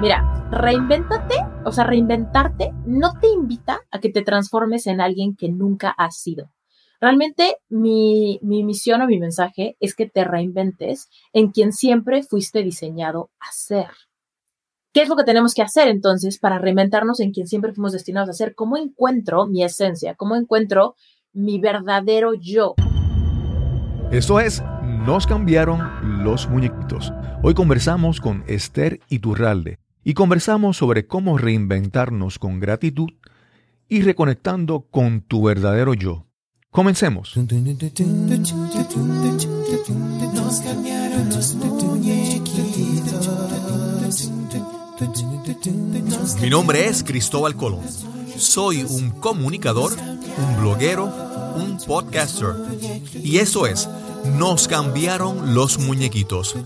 Mira, reinvéntate, o sea, reinventarte no te invita a que te transformes en alguien que nunca has sido. Realmente mi, mi misión o mi mensaje es que te reinventes en quien siempre fuiste diseñado a ser. ¿Qué es lo que tenemos que hacer entonces para reinventarnos en quien siempre fuimos destinados a ser? ¿Cómo encuentro mi esencia? ¿Cómo encuentro mi verdadero yo? Eso es, nos cambiaron los muñequitos. Hoy conversamos con Esther Iturralde y conversamos sobre cómo reinventarnos con gratitud y reconectando con tu verdadero yo. Comencemos. Mi nombre es Cristóbal Colón. Soy un comunicador, un bloguero, un podcaster. Y eso es, nos cambiaron los muñequitos,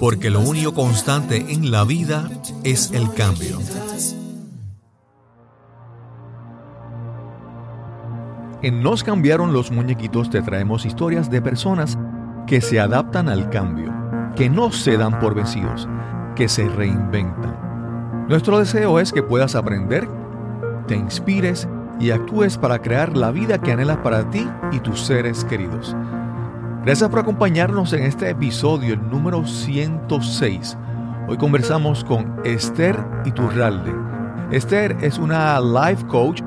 porque lo único constante en la vida es el cambio. En Nos cambiaron los muñequitos te traemos historias de personas que se adaptan al cambio, que no se dan por vencidos, que se reinventan. Nuestro deseo es que puedas aprender, te inspires y actúes para crear la vida que anhelas para ti y tus seres queridos. Gracias por acompañarnos en este episodio, el número 106. Hoy conversamos con Esther Iturralde. Esther es una life coach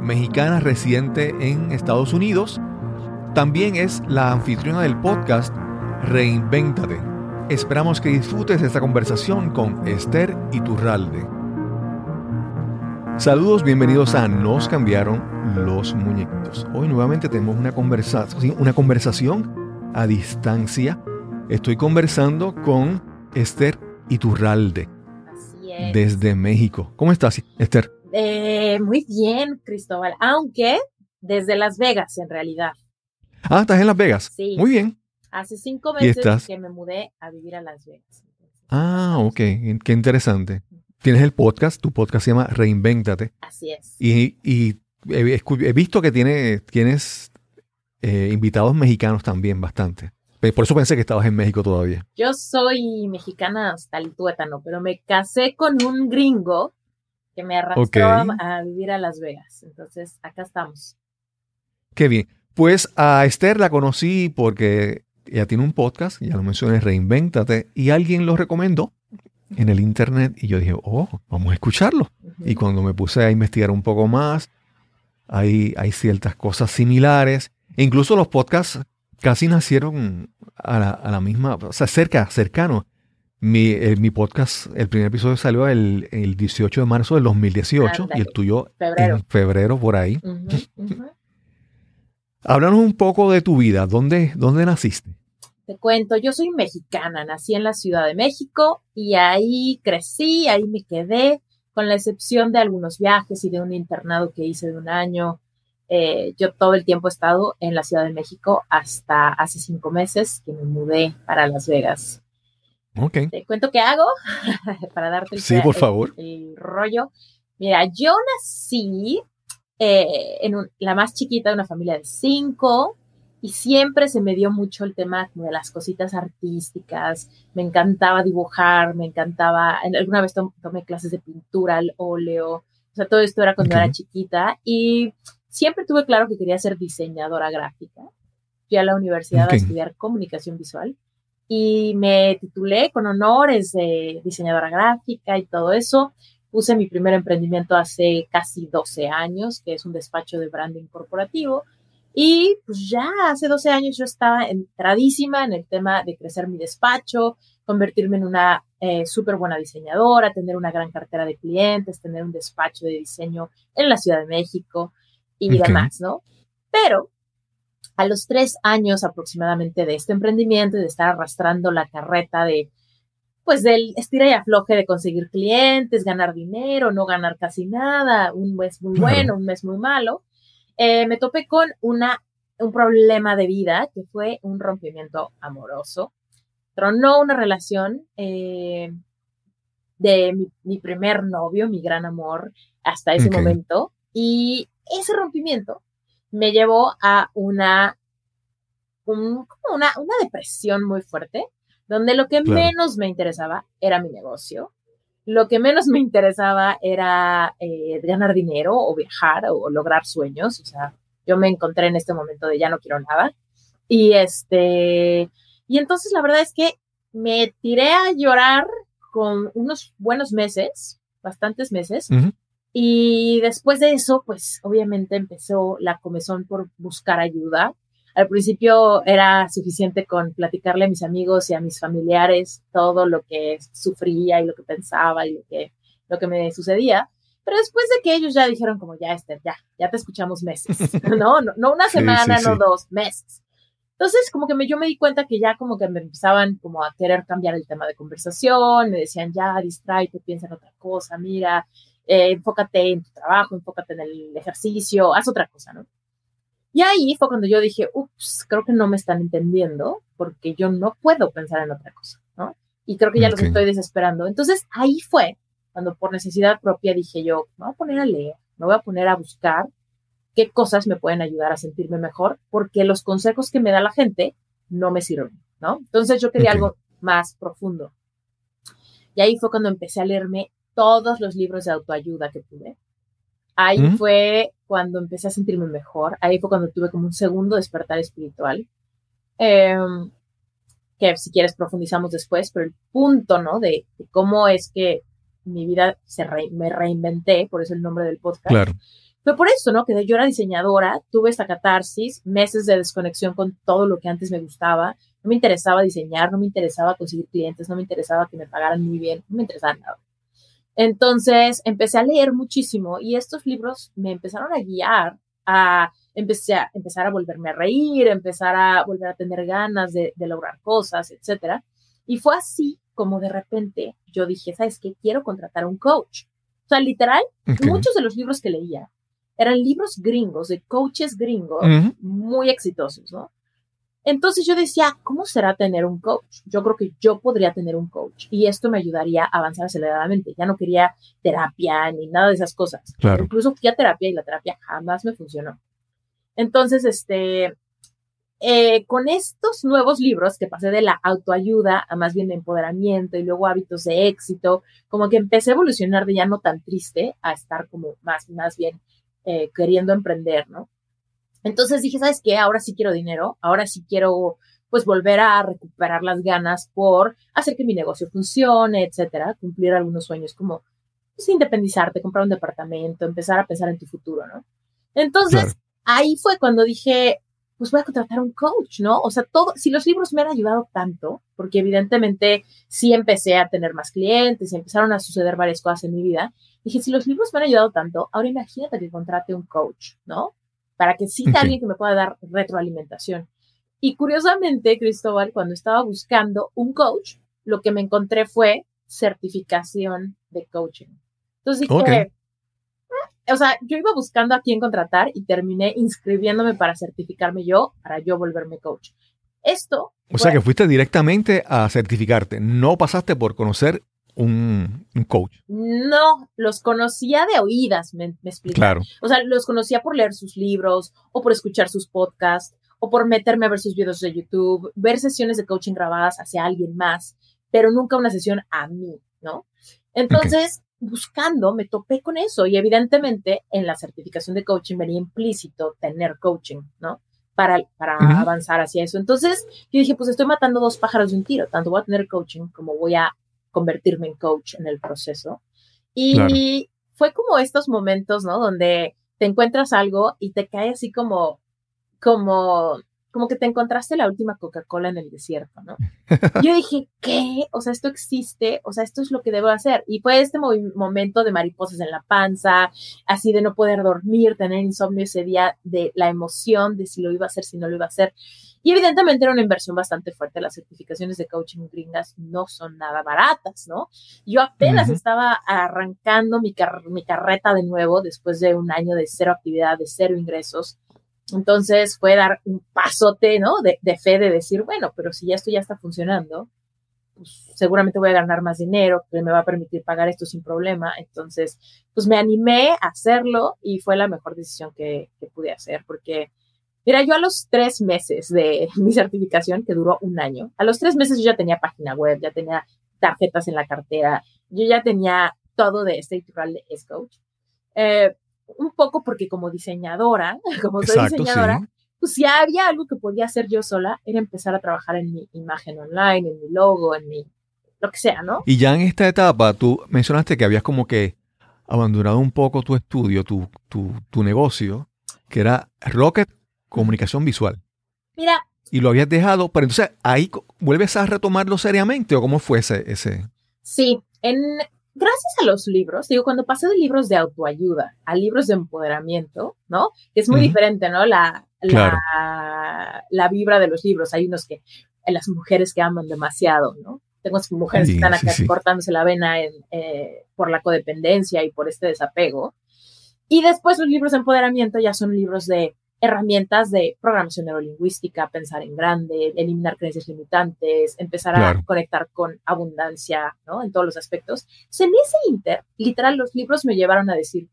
mexicana residente en Estados Unidos. También es la anfitriona del podcast Reinvéntate. Esperamos que disfrutes esta conversación con Esther Iturralde. Saludos, bienvenidos a Nos cambiaron los muñequitos. Hoy nuevamente tenemos una una conversación a distancia. Estoy conversando con Esther Iturralde. Desde México. ¿Cómo estás, Esther? Eh, muy bien, Cristóbal, aunque desde Las Vegas en realidad. Ah, estás en Las Vegas. Sí. Muy bien. Hace cinco meses que me mudé a vivir a Las Vegas. Ah, ok, qué interesante. Tienes el podcast, tu podcast se llama Reinvéntate. Así es. Y, he, visto que tiene, tienes eh, invitados mexicanos también bastante. Por eso pensé que estabas en México todavía. Yo soy mexicana hasta el tuétano, pero me casé con un gringo que me arrastró a vivir a Las Vegas. Entonces, acá estamos. Qué bien. Pues a Esther la conocí porque ella tiene un podcast, ya lo mencioné, Reinvéntate, y alguien lo recomendó en el internet y yo dije, oh, vamos a escucharlo. Y cuando me puse a investigar un poco más, hay, hay ciertas cosas similares. Incluso los podcasts casi nacieron a la, a la misma, o sea, cerca, cercano. Mi, eh, mi, podcast, el primer episodio salió el, el 18 de marzo del 2018 y el tuyo en febrero por ahí. Háblanos un poco de tu vida. ¿Dónde, ¿Dónde naciste? Te cuento, yo soy mexicana, nací en la Ciudad de México y ahí crecí, ahí me quedé, con la excepción de algunos viajes y de un internado que hice de un año. Eh, yo todo el tiempo he estado en la Ciudad de México hasta hace cinco meses que me mudé para Las Vegas. Te cuento qué hago para darte el, sí, por favor. El, rollo. Mira, yo nací eh, en la más chiquita de una familia de cinco y siempre se me dio mucho el tema de las cositas artísticas. Me encantaba dibujar, me encantaba. Alguna vez tomé clases de pintura al óleo. O sea, todo esto era cuando era chiquita y siempre tuve claro que quería ser diseñadora gráfica. Fui a la universidad a estudiar comunicación visual y me titulé con honores de diseñadora gráfica y todo eso. Puse mi primer emprendimiento hace casi 12 años, que es un despacho de branding corporativo. Y pues ya hace 12 años yo estaba entradísima en el tema de crecer mi despacho, convertirme en una eh, súper buena diseñadora, tener una gran cartera de clientes, tener un despacho de diseño en la Ciudad de México y demás, ¿no? Pero a los tres años aproximadamente de este emprendimiento y de estar arrastrando la carreta de, pues del estira y afloje de conseguir clientes, ganar dinero, no ganar casi nada, un mes muy bueno, un mes muy malo, eh, me topé con una, un problema de vida que fue un rompimiento amoroso. Tronó una relación eh, de mi, primer novio, mi gran amor, hasta ese momento. Y ese rompimiento me llevó a una, una, una, depresión muy fuerte, donde lo que menos me interesaba era mi negocio. lo que menos me interesaba era eh, ganar dinero o viajar o, lograr sueños. O sea, yo me encontré en este momento de ya no quiero nada. Y este, y entonces la verdad es que me tiré a llorar con unos buenos meses, bastantes meses. Y después de eso, pues obviamente empezó la comezón por buscar ayuda. Al principio era suficiente con platicarle a mis amigos y a mis familiares todo lo que sufría y lo que pensaba y lo que, lo que me sucedía. Pero después de que ellos ya dijeron como, ya, Esther, ya, ya te escuchamos meses, ¿no? No, una semana, no dos, meses. Entonces, como que me, yo me di cuenta que ya como que me empezaban como a querer cambiar el tema de conversación, me decían, ya, distráete, piensa en otra cosa, mira, eh, enfócate en tu trabajo, enfócate en el ejercicio, haz otra cosa, ¿no? Y ahí fue cuando yo dije, ups, creo que no me están entendiendo porque yo no puedo pensar en otra cosa, ¿no? Y creo que ya los estoy desesperando. Entonces ahí fue cuando por necesidad propia dije yo, me voy a poner a leer, me voy a poner a buscar qué cosas me pueden ayudar a sentirme mejor porque los consejos que me da la gente no me sirven, ¿no? Entonces yo quería algo más profundo. Y ahí fue cuando empecé a leerme todos los libros de autoayuda que pude. Ahí fue cuando empecé a sentirme mejor. Ahí fue cuando tuve como un segundo despertar espiritual. Em, que si quieres profundizamos después, pero el punto, ¿no? De, cómo es que mi vida se me reinventé, por eso el nombre del podcast. Claro. Fue por eso, ¿no? Que yo era diseñadora, tuve esta catarsis, meses de desconexión con todo lo que antes me gustaba. No me interesaba diseñar, no me interesaba conseguir clientes, no me interesaba que me pagaran muy bien, no me interesaba nada. Entonces empecé a leer muchísimo y estos libros me empezaron a guiar a, empecé a empezar a volverme a reír, empezar a volver a tener ganas de, lograr cosas, etcétera. Y fue así como de repente yo dije, ¿sabes qué? Quiero contratar a un coach. O sea, literal, muchos de los libros que leía eran libros gringos, de coaches gringos, muy exitosos, ¿no? Entonces yo decía, ¿cómo será tener un coach? Yo creo que yo podría tener un coach y esto me ayudaría a avanzar aceleradamente. Ya no quería terapia ni nada de esas cosas. Claro. Incluso fui a terapia y la terapia jamás me funcionó. Entonces, este, eh, con estos nuevos libros que pasé de la autoayuda a más bien de empoderamiento y luego hábitos de éxito, como que empecé a evolucionar de ya no tan triste a estar como más, más bien eh, queriendo emprender, ¿no? Entonces dije, ¿sabes qué? Ahora sí quiero dinero, ahora sí quiero pues volver a recuperar las ganas por hacer que mi negocio funcione, etcétera, cumplir algunos sueños como pues, independizarte, comprar un departamento, empezar a pensar en tu futuro, ¿no? Entonces, ahí fue cuando dije, pues voy a contratar un coach, ¿no? O sea, todo, si los libros me han ayudado tanto, porque evidentemente sí empecé a tener más clientes y empezaron a suceder varias cosas en mi vida, dije, si los libros me han ayudado tanto, ahora imagínate que contrate un coach, ¿no? Para que sí alguien que me pueda dar retroalimentación. Y curiosamente, Cristóbal, cuando estaba buscando un coach, lo que me encontré fue certificación de coaching. Entonces dije, mm", o sea, yo iba buscando a quién contratar y terminé inscribiéndome para certificarme yo, para yo volverme coach. Esto. O sea, que fuiste directamente a certificarte, no pasaste por conocer un, coach. No, los conocía de oídas, me, me explico. Claro. O sea, los conocía por leer sus libros o por escuchar sus podcasts o por meterme a ver sus videos de YouTube, ver sesiones de coaching grabadas hacia alguien más, pero nunca una sesión a mí, ¿no? Entonces, buscando, me topé con eso y evidentemente en la certificación de coaching venía implícito tener coaching, ¿no? Para, para avanzar hacia eso. Entonces, yo dije, pues estoy matando dos pájaros de un tiro, tanto voy a tener coaching como voy a convertirme en coach en el proceso. Y fue como estos momentos, ¿no? Donde te encuentras algo y te cae así como, como, como que te encontraste la última Coca-Cola en el desierto, ¿no? Yo dije, ¿qué? O sea, esto existe, o sea, esto es lo que debo hacer. Y fue este momento de mariposas en la panza, así de no poder dormir, tener insomnio ese día, de la emoción de si lo iba a hacer, si no lo iba a hacer. Y evidentemente era una inversión bastante fuerte. Las certificaciones de coaching gringas no son nada baratas, ¿no? Yo apenas estaba arrancando mi, mi carreta de nuevo después de un año de cero actividad, de cero ingresos. Entonces fue dar un pasote, ¿no? De, fe de decir, bueno, pero si ya esto ya está funcionando, pues seguramente voy a ganar más dinero, que me va a permitir pagar esto sin problema. Entonces, pues me animé a hacerlo y fue la mejor decisión que, que pude hacer porque Mira, yo a los tres meses de mi certificación, que duró un año, a los tres meses yo ya tenía página web, ya tenía tarjetas en la cartera, yo ya tenía todo de este editorial de S-Coach. Eh, un poco porque como diseñadora, como soy diseñadora, pues si había algo que podía hacer yo sola, era empezar a trabajar en mi imagen online, en mi logo, en mi, lo que sea, ¿no? Y ya en esta etapa, tú mencionaste que habías como que abandonado un poco tu estudio, tu, tu, tu negocio, que era Rocket Comunicación Visual. Mira. Y lo habías dejado, pero entonces ahí vuelves a retomarlo seriamente o cómo fue ese? ese? Sí, en, gracias a los libros, digo, cuando pasé de libros de autoayuda a libros de empoderamiento, ¿no? Que es muy diferente, ¿no? La, la, la, vibra de los libros. Hay unos que, las mujeres que aman demasiado, ¿no? Tengo mujeres que están acá cortándose la vena en, eh, por la codependencia y por este desapego. Y después los libros de empoderamiento ya son libros de herramientas de programación neurolingüística, pensar en grande, eliminar creencias limitantes, empezar a conectar con abundancia, ¿no? En todos los aspectos. en ese inter, literal, los libros me llevaron a decir,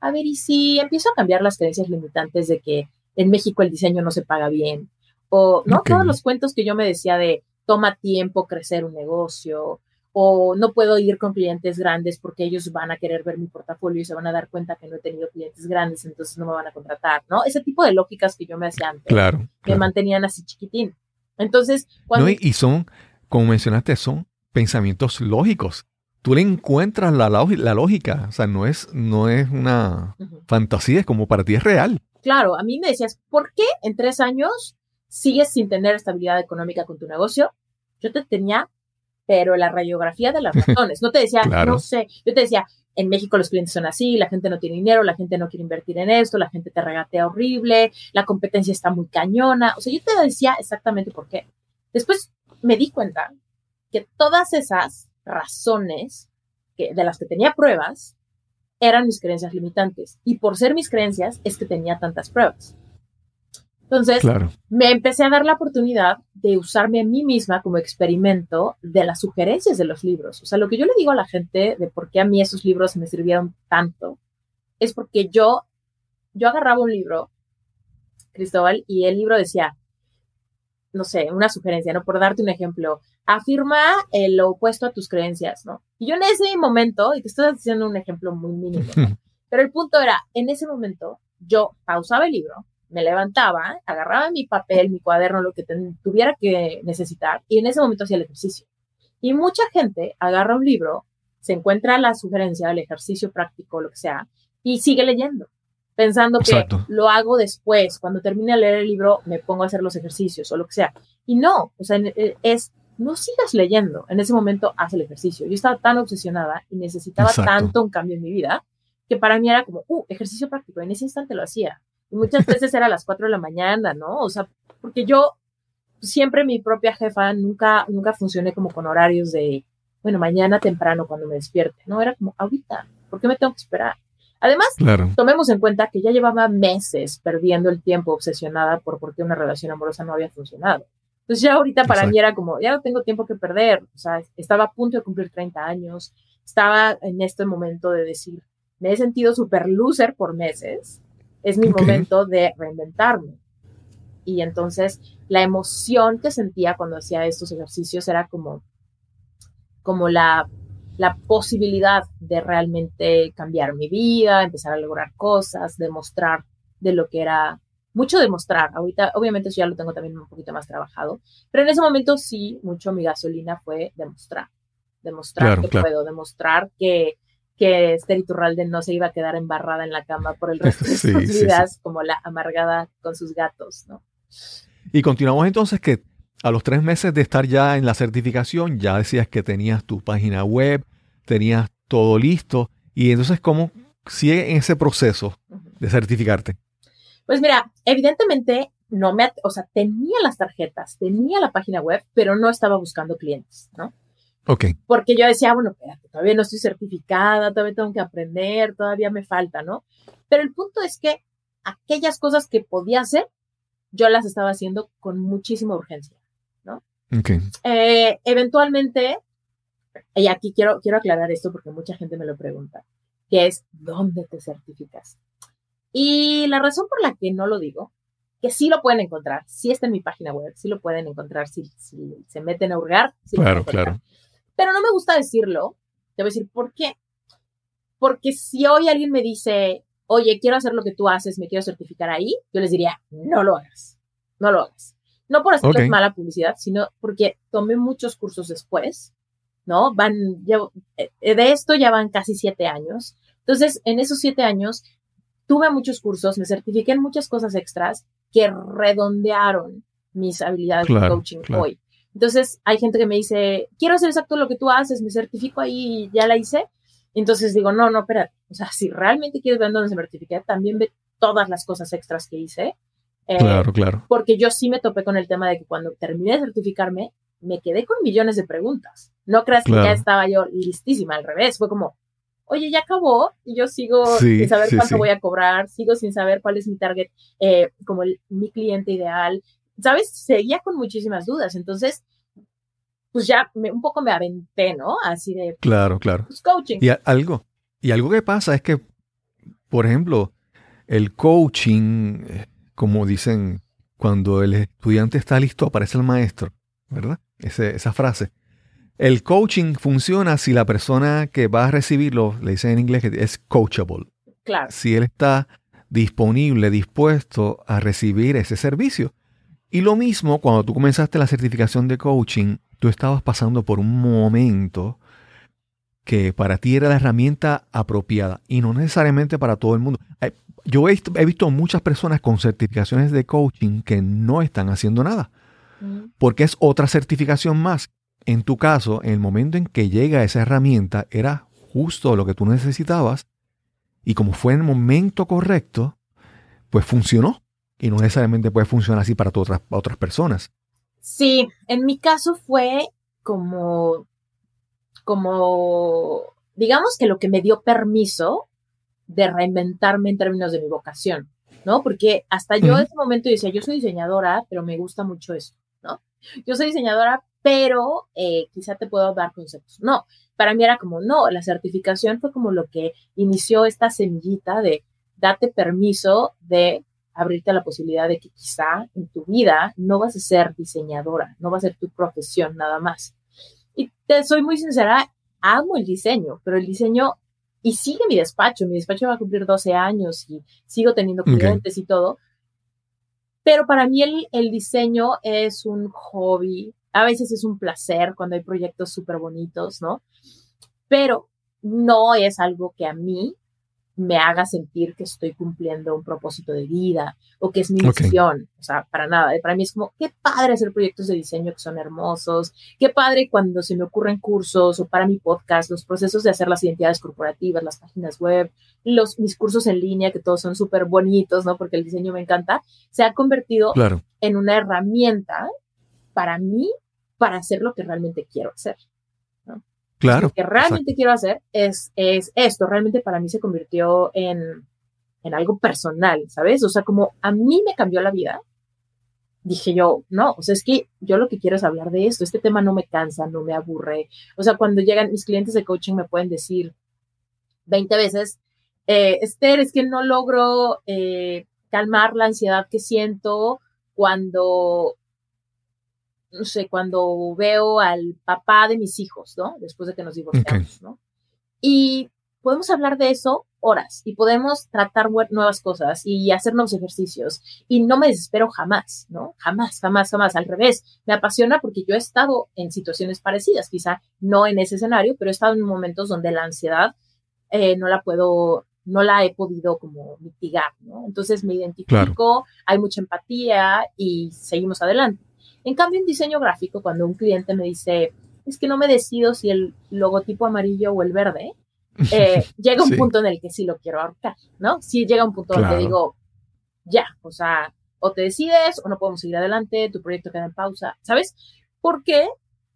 a ver, ¿y si empiezo a cambiar las creencias limitantes de que en México el diseño no se paga bien? O, ¿no? Todos los cuentos que yo me decía de toma tiempo crecer un negocio, o no puedo ir con clientes grandes porque ellos van a querer ver mi portafolio y se van a dar cuenta que no he tenido clientes grandes, entonces no me van a contratar, ¿no? Ese tipo de lógicas que yo me hacía antes claro, me mantenían así chiquitín. Entonces, cuando... y son, como mencionaste, son pensamientos lógicos. Tú le encuentras la, la lógica, o sea, no es, no es una fantasía, es como para ti es real. Claro, a mí me decías, ¿por qué en tres años sigues sin tener estabilidad económica con tu negocio? Yo te tenía pero la radiografía de las razones. No te decía, no sé, yo te decía, en México los clientes son así, la gente no tiene dinero, la gente no quiere invertir en esto, la gente te regatea horrible, la competencia está muy cañona. O sea, yo te decía exactamente por qué. Después me di cuenta que todas esas razones que, de las que tenía pruebas eran mis creencias limitantes. Y por ser mis creencias es que tenía tantas pruebas. Entonces, me empecé a dar la oportunidad de usarme a mí misma como experimento de las sugerencias de los libros. O sea, lo que yo le digo a la gente de por qué a mí esos libros me sirvieron tanto es porque yo, yo agarraba un libro, Cristóbal, y el libro decía, no sé, una sugerencia, ¿no? Por darte un ejemplo, afirma lo opuesto a tus creencias, ¿no? Y yo en ese momento, y te estoy haciendo un ejemplo muy mínimo, pero el punto era, en ese momento, yo pausaba el libro, me levantaba, agarraba mi papel, mi cuaderno, lo que tuviera que necesitar, y en ese momento hacía el ejercicio. Y mucha gente agarra un libro, se encuentra la sugerencia, el ejercicio práctico, lo que sea, y sigue leyendo, pensando que lo hago después, cuando termine de leer el libro, me pongo a hacer los ejercicios o lo que sea. Y no, o sea, e, es, no sigas leyendo, en ese momento haz el ejercicio. Yo estaba tan obsesionada y necesitaba tanto un cambio en mi vida, que para mí era como, uh, ejercicio práctico, en ese instante lo hacía. Y muchas veces era a las 4 de la mañana, ¿no? O sea, porque yo siempre mi propia jefa nunca, nunca funcioné como con horarios de, bueno, mañana temprano cuando me despierte, ¿no? Era como, ahorita, ¿por qué me tengo que esperar? Además, tomemos en cuenta que ya llevaba meses perdiendo el tiempo obsesionada por por qué una relación amorosa no había funcionado. Entonces ya ahorita para mí era como, ya no tengo tiempo que perder, o sea, estaba a punto de cumplir 30 años, estaba en este momento de decir, me he sentido súper loser por meses, es mi momento de reinventarme. Y entonces la emoción que sentía cuando hacía estos ejercicios era como, como la, la posibilidad de realmente cambiar mi vida, empezar a lograr cosas, demostrar de lo que era, mucho demostrar. Ahorita, obviamente, eso ya lo tengo también un poquito más trabajado, pero en ese momento sí, mucho mi gasolina fue demostrar, demostrar que puedo, demostrar que que Esther Iturralde no se iba a quedar embarrada en la cama por el resto de sus vidas como la amargada con sus gatos, ¿no? Y continuamos entonces que a los tres meses de estar ya en la certificación, ya decías que tenías tu página web, tenías todo listo, y entonces ¿cómo sigue en ese proceso de certificarte? Pues mira, evidentemente no me, o sea, tenía las tarjetas, tenía la página web, pero no estaba buscando clientes, ¿no? Porque yo decía, bueno, espérate, todavía no estoy certificada, todavía tengo que aprender, todavía me falta, ¿no? Pero el punto es que aquellas cosas que podía hacer, yo las estaba haciendo con muchísima urgencia, ¿no? Okay. Eh, eventualmente, y aquí quiero, quiero aclarar esto porque mucha gente me lo pregunta, que es, ¿dónde te certificas? Y la razón por la que no lo digo, que sí lo pueden encontrar, sí está en mi página web, sí lo pueden encontrar si, si se meten a hurgar. claro, claro pero no me gusta decirlo Te voy a decir, ¿por qué? Porque si hoy alguien me dice, oye, quiero hacer lo que tú haces, me quiero certificar ahí, yo les diría, no lo hagas, no lo hagas. No por hacerles mala publicidad, sino porque tomé muchos cursos después, ¿no? Van, eh, de esto ya van casi siete años. Entonces, en esos siete años, tuve muchos cursos, me certifiqué en muchas cosas extras que redondearon mis habilidades de coaching hoy. Entonces, hay gente que me dice, quiero hacer exacto lo que tú haces, me certifico ahí y ya la hice. Entonces digo, no, no, espérate. O sea, si realmente quieres ver dónde se certifique, también ve todas las cosas extras que hice. Eh, claro, claro. Porque yo sí me topé con el tema de que cuando terminé de certificarme, me quedé con millones de preguntas. No creas que ya estaba yo listísima, al revés. Fue como, oye, ya acabó y yo sigo sin saber cuánto voy a cobrar, sigo sin saber cuál es mi target, eh, como mi cliente ideal. ¿Sabes? Seguía con muchísimas dudas. Entonces, pues ya un poco me aventé, ¿no? Así de... Claro, claro. Pues, coaching. Y algo, y algo que pasa es que, por ejemplo, el coaching, eh, como dicen, cuando el estudiante está listo, aparece el maestro, ¿verdad? esa frase. El coaching funciona si la persona que va a recibirlo, le dicen en inglés, es coachable. Claro. Si él está disponible, dispuesto a recibir ese servicio. Y lo mismo, cuando tú comenzaste la certificación de coaching, tú estabas pasando por un momento que para ti era la herramienta apropiada y no necesariamente para todo el mundo. Yo he, visto muchas personas con certificaciones de coaching que no están haciendo nada, mm. porque es otra certificación más en tu caso, en el momento en que llega esa herramienta, era justo lo que tú necesitabas y como fue en el momento correcto, pues funcionó. Y no necesariamente puede funcionar así para otras, otras personas. Sí, en mi caso fue como, como, digamos que lo que me dio permiso de reinventarme en términos de mi vocación, ¿no? Porque hasta yo en ese momento decía, yo soy diseñadora, pero me gusta mucho esto, ¿no? Yo soy diseñadora, pero eh, quizá te puedo dar conceptos. No, para mí era como, no, la certificación fue como lo que inició esta semillita de date permiso de abrirte a la posibilidad de que quizá en tu vida no vas a ser diseñadora, no va a ser tu profesión nada más. Y te soy muy sincera, amo el diseño, pero el diseño, y sigue mi despacho, mi despacho va a cumplir 12 años y sigo teniendo clientes y todo, pero para mí el, el diseño es un hobby, a veces es un placer cuando hay proyectos súper bonitos, ¿no? Pero no es algo que a mí me haga sentir que estoy cumpliendo un propósito de vida o que es mi misión. O sea, para nada. Para mí es como, qué padre hacer proyectos de diseño que son hermosos. Qué padre cuando se me ocurren cursos o para mi podcast, los procesos de hacer las identidades corporativas, las páginas web, los, mis cursos en línea, que todos son súper bonitos, ¿no? Porque el diseño me encanta. Se ha convertido en una herramienta para mí para hacer lo que realmente quiero hacer. Claro. Lo que realmente quiero hacer es, es esto. Realmente para mí se convirtió en, en algo personal, ¿sabes? O sea, como a mí me cambió la vida, dije yo, no, o sea, es que yo lo que quiero es hablar de esto. Este tema no me cansa, no me aburre. O sea, cuando llegan mis clientes de coaching me pueden decir 20 veces, eh, Esther, es que no logro eh, calmar la ansiedad que siento cuando no sé, cuando veo al papá de mis hijos, ¿no? Después de que nos divorciamos, ¿no? Y podemos hablar de eso horas y podemos tratar nuevas cosas y hacer nuevos ejercicios. Y no me desespero jamás, ¿no? Jamás, jamás, jamás. Al revés, me apasiona porque yo he estado en situaciones parecidas, quizá no en ese escenario, pero he estado en momentos donde la ansiedad eh, no la puedo, no la he podido como mitigar, ¿no? Entonces me identifico, hay mucha empatía y seguimos adelante. En cambio, en diseño gráfico, cuando un cliente me dice, es que no me decido si el logotipo amarillo o el verde, eh, llega un punto en el que sí lo quiero ahorcar, ¿no? Sí llega un punto el que digo, ya, o sea, o te decides o no podemos seguir adelante, tu proyecto queda en pausa, ¿sabes? ¿Por qué?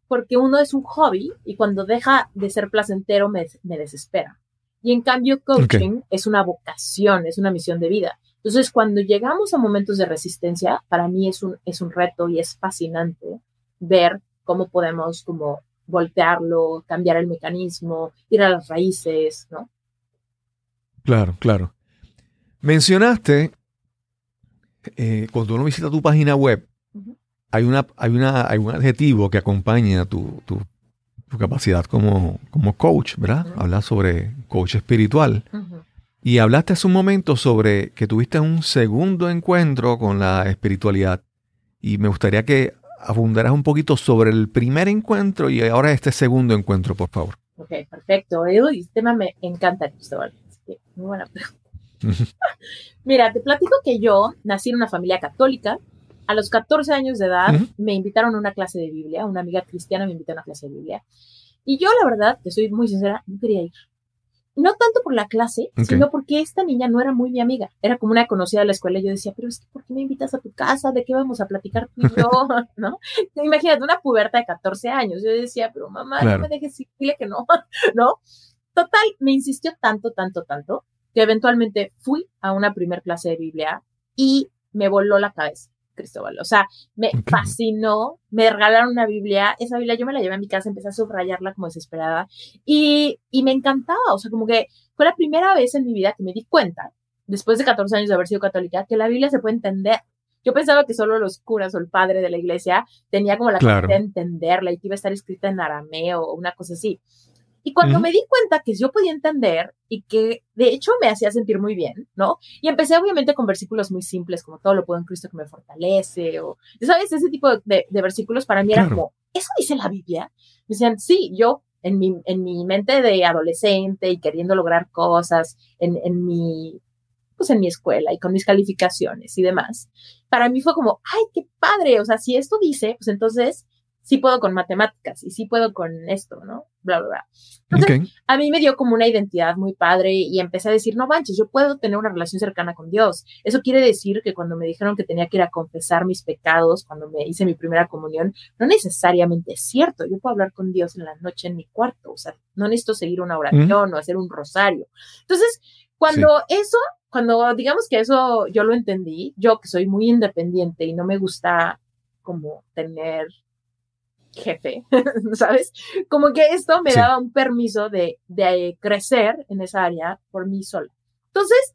Porque uno es un hobby y cuando deja de ser placentero me, desespera. Y en cambio, coaching es una vocación, es una misión de vida. Entonces, cuando llegamos a momentos de resistencia, para mí es un, es un reto y es fascinante ver cómo podemos como voltearlo, cambiar el mecanismo, ir a las raíces, ¿no? Claro, claro. Mencionaste, eh, cuando uno visita tu página web, hay, una, hay, una, hay un adjetivo que acompaña tu, tu capacidad como, como coach, ¿verdad? Hablas sobre coach espiritual. Y hablaste hace un momento sobre que tuviste un segundo encuentro con la espiritualidad. Y me gustaría que abundaras un poquito sobre el primer encuentro y ahora este segundo encuentro, por favor. Ok, perfecto. El tema me encanta, Cristóbal. muy buena pregunta. Mira, te platico que yo nací en una familia católica. A los 14 años de edad me invitaron a una clase de Biblia. Una amiga cristiana me invitó a una clase de Biblia. Y yo, la verdad, te soy muy sincera, no quería ir no tanto por la clase, sino porque esta niña no era muy mi amiga, era como una conocida de la escuela y yo decía, pero es que ¿por qué me invitas a tu casa? ¿De qué vamos a platicar tú y yo? ¿No? Imagínate, una puberta de 14 años, yo decía, pero mamá, no me dejes dile que no, ¿no? Total, me insistió tanto, tanto, tanto, que eventualmente fui a una primer clase de Biblia y me voló la cabeza. Cristóbal. O sea, me fascinó, me regalaron una Biblia, esa Biblia yo me la llevé a mi casa, empecé a subrayarla como desesperada y, y me encantaba, o sea, como que fue la primera vez en mi vida que me di cuenta, después de 14 años de haber sido católica, que la Biblia se puede entender. Yo pensaba que solo los curas o el padre de la iglesia tenía como la capacidad de entenderla y que iba a estar escrita en arameo o una cosa así. Y cuando me di cuenta que yo podía entender y que de hecho me hacía sentir muy bien, ¿no? Y empecé obviamente con versículos muy simples, como todo lo puedo en Cristo que me fortalece, o, ¿sabes? Ese tipo de, versículos para mí era como, ¿eso dice la Biblia? Me decían, sí, yo en mi, en mi mente de adolescente y queriendo lograr cosas, en, en mi, pues en mi escuela y con mis calificaciones y demás, para mí fue como, ay, qué padre, o sea, si esto dice, pues entonces sí puedo con matemáticas y sí puedo con esto, ¿no? Bla, bla, bla. Entonces, a mí me dio como una identidad muy padre y empecé a decir, no manches, yo puedo tener una relación cercana con Dios. Eso quiere decir que cuando me dijeron que tenía que ir a confesar mis pecados, cuando me hice mi primera comunión, no necesariamente es cierto. Yo puedo hablar con Dios en la noche en mi cuarto, o sea, no necesito seguir una oración o hacer un rosario. Entonces, cuando eso, cuando digamos que eso yo lo entendí, yo que soy muy independiente y no me gusta como tener jefe, ¿sabes? Como que esto me daba un permiso de, de, crecer en esa área por mí sola. Entonces,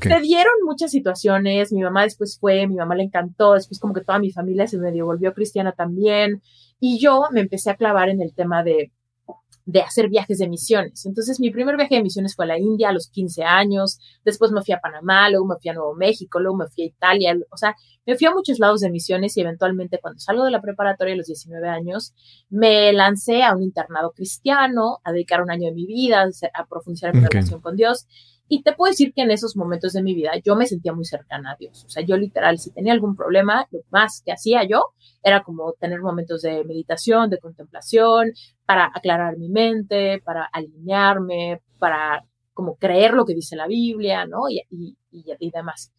te dieron muchas situaciones, mi mamá después fue, mi mamá le encantó, después como que toda mi familia se medio volvió cristiana también, y yo me empecé a clavar en el tema de de hacer viajes de misiones. Entonces, mi primer viaje de misiones fue a la India a los 15 años, después me fui a Panamá, luego me fui a Nuevo México, luego me fui a Italia, o sea, me fui a muchos lados de misiones y eventualmente cuando salgo de la preparatoria a los 19 años, me lancé a un internado cristiano, a dedicar un año de mi vida, a profundizar en mi relación con Dios y te puedo decir que en esos momentos de mi vida yo me sentía muy cercana a Dios. O sea, yo literal, si tenía algún problema, lo más que hacía yo era como tener momentos de meditación, de contemplación, para aclarar mi mente, para alinearme, para como creer lo que dice la Biblia, ¿no? Y, y, y, demás.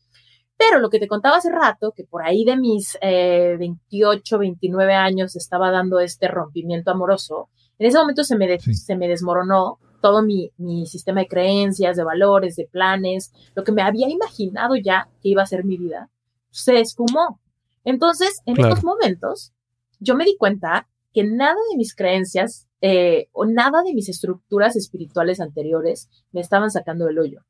Pero lo que te contaba hace rato, que por ahí de mis 28, eh, 29 años estaba dando este rompimiento amoroso, en ese momento se me, se me desmoronó todo mi, sistema de creencias, de valores, de planes, lo que me había imaginado ya que iba a ser mi vida, se esfumó. Entonces, en estos momentos, yo me di cuenta que nada de mis creencias eh, o nada de mis estructuras espirituales anteriores me estaban sacando del hoyo.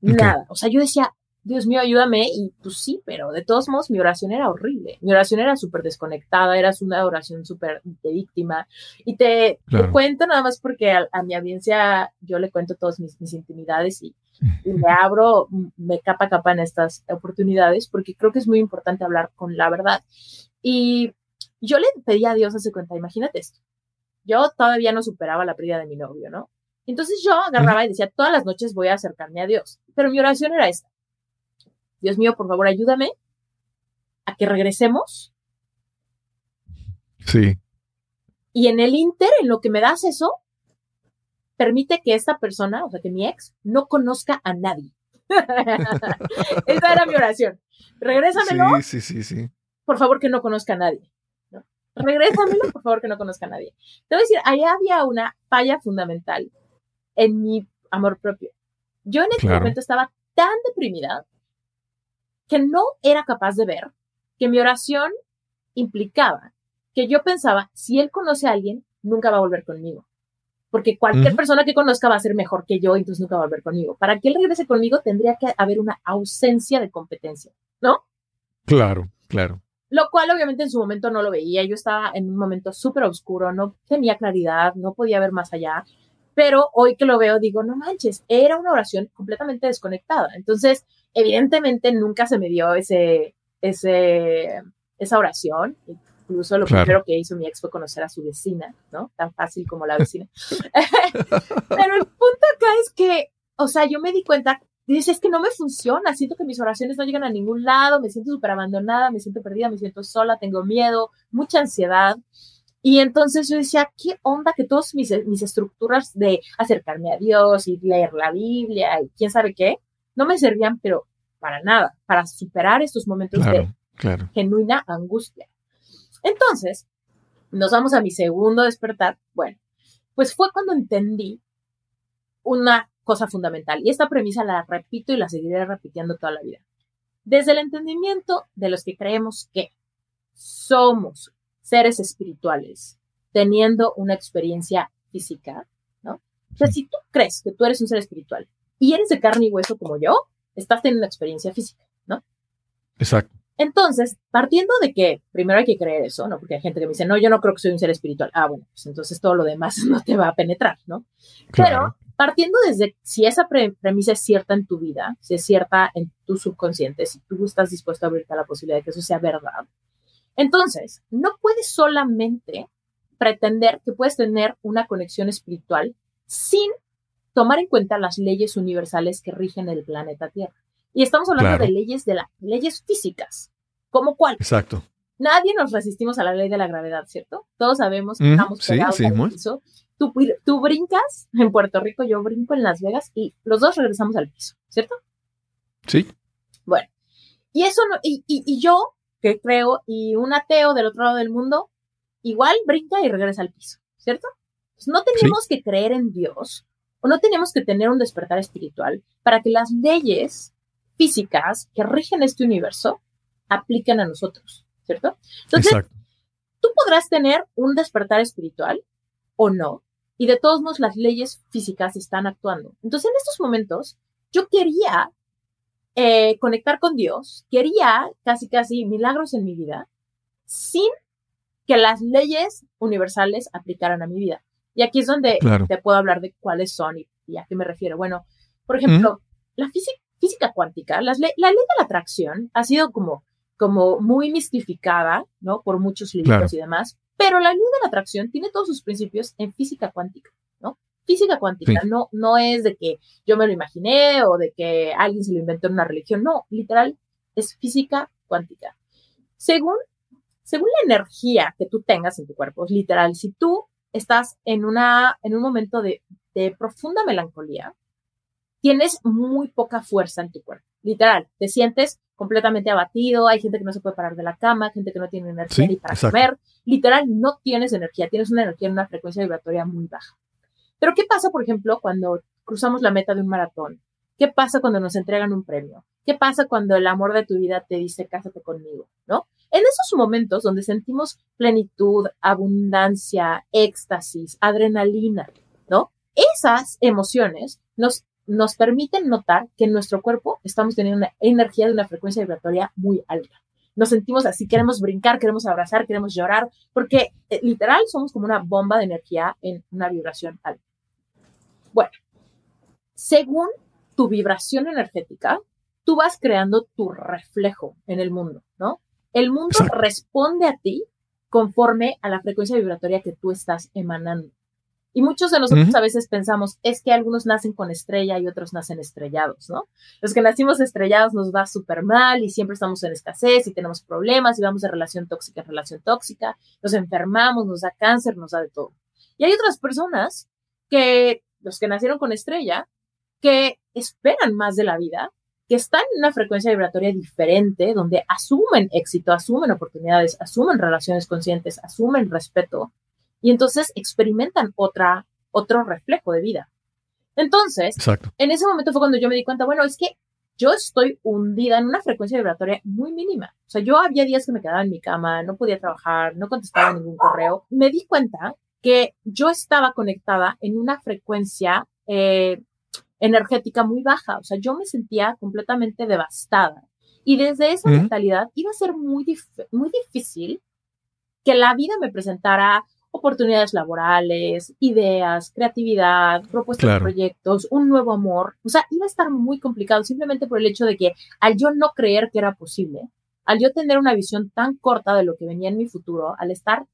Nada. O sea, yo decía, Dios mío, ayúdame. Y pues sí, pero de todos modos mi oración era horrible. Mi oración era súper desconectada, era una oración súper de víctima. Y te, cuento nada más porque a, mi audiencia yo le cuento todas mis, intimidades y, me abro, me capa capa en estas oportunidades porque creo que es muy importante hablar con la verdad. Y yo le pedí a Dios hace cuenta, imagínate esto. Yo todavía no superaba la pérdida de mi novio, ¿no? Entonces yo agarraba y decía, todas las noches voy a acercarme a Dios. Pero mi oración era esta Dios mío, por favor, ayúdame a que regresemos. Sí. Y en el Inter, en lo que me das eso, permite que esta persona, o sea, que mi ex, no conozca a nadie. Esa era mi oración. Regrésamelo. Sí, sí, sí, sí. Por favor, que no conozca a nadie. ¿no? Regrésamelo, por favor, que no conozca a nadie. Te voy a decir, ahí había una falla fundamental en mi amor propio. Yo en ese momento estaba tan deprimida que no era capaz de ver que mi oración implicaba que yo pensaba, si él conoce a alguien, nunca va a volver conmigo. Porque cualquier persona que conozca va a ser mejor que yo, entonces nunca va a volver conmigo. Para que él regrese conmigo tendría que haber una ausencia de competencia, ¿no? Claro, claro. lo cual obviamente en su momento no lo veía. Yo estaba en un momento súper oscuro, no tenía claridad, no podía ver más allá. Pero hoy que lo veo, digo, no manches, era una oración completamente desconectada. Entonces, evidentemente nunca se me dio ese, ese, esa oración. Incluso lo primero que hizo mi ex fue conocer a su vecina, ¿no? Tan fácil como la vecina. Pero el punto acá es que, o sea, yo me di cuenta dices, es que no me funciona, siento que mis oraciones no llegan a ningún lado, me siento súper abandonada, me siento perdida, me siento sola, tengo miedo, mucha ansiedad. Y entonces yo decía, ¿qué onda que todas mis, mis estructuras de acercarme a Dios y leer la Biblia y quién sabe qué, no me servían, pero para nada, para superar estos momentos de genuina angustia. Entonces, nos vamos a mi segundo despertar. Bueno, pues fue cuando entendí una cosa fundamental. Y esta premisa la repito y la seguiré repitiendo toda la vida. Desde el entendimiento de los que creemos que somos seres espirituales teniendo una experiencia física, ¿no? O sea, si tú crees que tú eres un ser espiritual y eres de carne y hueso como yo, estás teniendo una experiencia física, ¿no? Exacto. Entonces, partiendo de que primero hay que creer eso, ¿no? Porque hay gente que me dice, no, yo no creo que soy un ser espiritual. Ah, bueno, pues entonces todo lo demás no te va a penetrar, ¿no? Pero partiendo desde si esa premisa es cierta en tu vida, si es cierta en tu subconsciente, si tú estás dispuesto a abrirte a la posibilidad de que eso sea verdad, entonces no puedes solamente pretender que puedes tener una conexión espiritual sin tomar en cuenta las leyes universales que rigen el planeta Tierra. Y estamos hablando de leyes de las leyes físicas. ¿Cómo cuál? Exacto. Nadie nos resistimos a la ley de la gravedad, ¿cierto? Todos sabemos que estamos pegados sí, al piso tú, tú brincas en Puerto Rico, yo brinco en Las Vegas y los dos regresamos al piso, ¿cierto? Sí. Bueno, y eso no, y, y, yo, que creo, y un ateo del otro lado del mundo, igual brinca y regresa al piso, ¿cierto? Pues no tenemos que creer en Dios o no tenemos que tener un despertar espiritual para que las leyes físicas que rigen este universo apliquen a nosotros, ¿cierto? Entonces, tú podrás tener un despertar espiritual o no, y de todos modos las leyes físicas están actuando. Entonces, en estos momentos, yo quería eh, conectar con Dios, quería casi, casi milagros en mi vida, sin que las leyes universales aplicaran a mi vida. Y aquí es donde te puedo hablar de cuáles son y, a qué me refiero. Bueno, por ejemplo, la física, cuántica, la ley de la atracción ha sido como, como muy mistificada, ¿no? Por muchos libros y demás, pero la ley de la atracción tiene todos sus principios en física cuántica, ¿no? Física cuántica no, no es de que yo me lo imaginé o de que alguien se lo inventó en una religión, no, literal, es física cuántica. Según, según la energía que tú tengas en tu cuerpo, literal, si tú estás en, una, en un momento de, de profunda melancolía, tienes muy poca fuerza en tu cuerpo. Literal, te sientes completamente abatido, hay gente que no se puede parar de la cama, gente que no tiene energía ni para comer, literal no tienes energía, tienes una energía en una frecuencia vibratoria muy baja. Pero ¿qué pasa, por ejemplo, cuando cruzamos la meta de un maratón? ¿Qué pasa cuando nos entregan un premio? ¿Qué pasa cuando el amor de tu vida te dice cásate conmigo? ¿No? En esos momentos donde sentimos plenitud, abundancia, éxtasis, adrenalina, ¿no? Esas emociones nos nos permiten notar que en nuestro cuerpo estamos teniendo una energía de una frecuencia vibratoria muy alta. Nos sentimos así, queremos brincar, queremos abrazar, queremos llorar, porque eh, literal somos como una bomba de energía en una vibración alta. Bueno, según tu vibración energética, tú vas creando tu reflejo en el mundo, ¿no? El mundo responde a ti conforme a la frecuencia vibratoria que tú estás emanando. Y muchos de nosotros a veces pensamos, es que algunos nacen con estrella y otros nacen estrellados, ¿no? Los que nacimos estrellados nos va súper mal y siempre estamos en escasez y tenemos problemas y vamos de relación tóxica a relación tóxica, nos enfermamos, nos da cáncer, nos da de todo. Y hay otras personas que, los que nacieron con estrella, que esperan más de la vida, que están en una frecuencia vibratoria diferente, donde asumen éxito, asumen oportunidades, asumen relaciones conscientes, asumen respeto, y entonces experimentan otra, otro reflejo de vida. Entonces, en ese momento fue cuando yo me di cuenta, bueno, es que yo estoy hundida en una frecuencia vibratoria muy mínima. O sea, yo había días que me quedaba en mi cama, no podía trabajar, no contestaba ningún correo. Me di cuenta que yo estaba conectada en una frecuencia eh, energética muy baja. O sea, yo me sentía completamente devastada. Y desde esa mentalidad iba a ser muy, muy difícil que la vida me presentara oportunidades laborales, ideas, creatividad, propuestas de proyectos, un nuevo amor. O sea, iba a estar muy complicado simplemente por el hecho de que al yo no creer que era posible, al yo tener una visión tan corta de lo que venía en mi futuro, al estar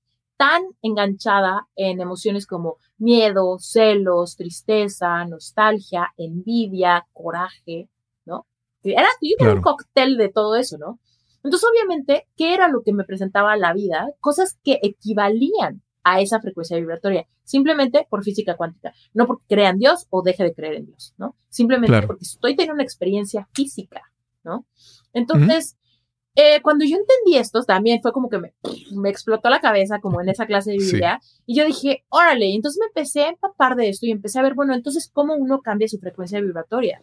tan enganchada en emociones como miedo, celos, tristeza, nostalgia, envidia, coraje, ¿no? Era, yo un cóctel de todo eso, ¿no? Entonces, obviamente, ¿qué era lo que me presentaba la vida? Cosas que equivalían a esa frecuencia vibratoria, simplemente por física cuántica, no porque crea en Dios o deje de creer en Dios, ¿no? Simplemente porque estoy teniendo una experiencia física, ¿no? Entonces, eh, cuando yo entendí esto, también fue como que me, me, explotó la cabeza, como en esa clase de Biblia, y yo dije, órale, entonces me empecé a empapar de esto y empecé a ver, bueno, entonces, ¿cómo uno cambia su frecuencia vibratoria?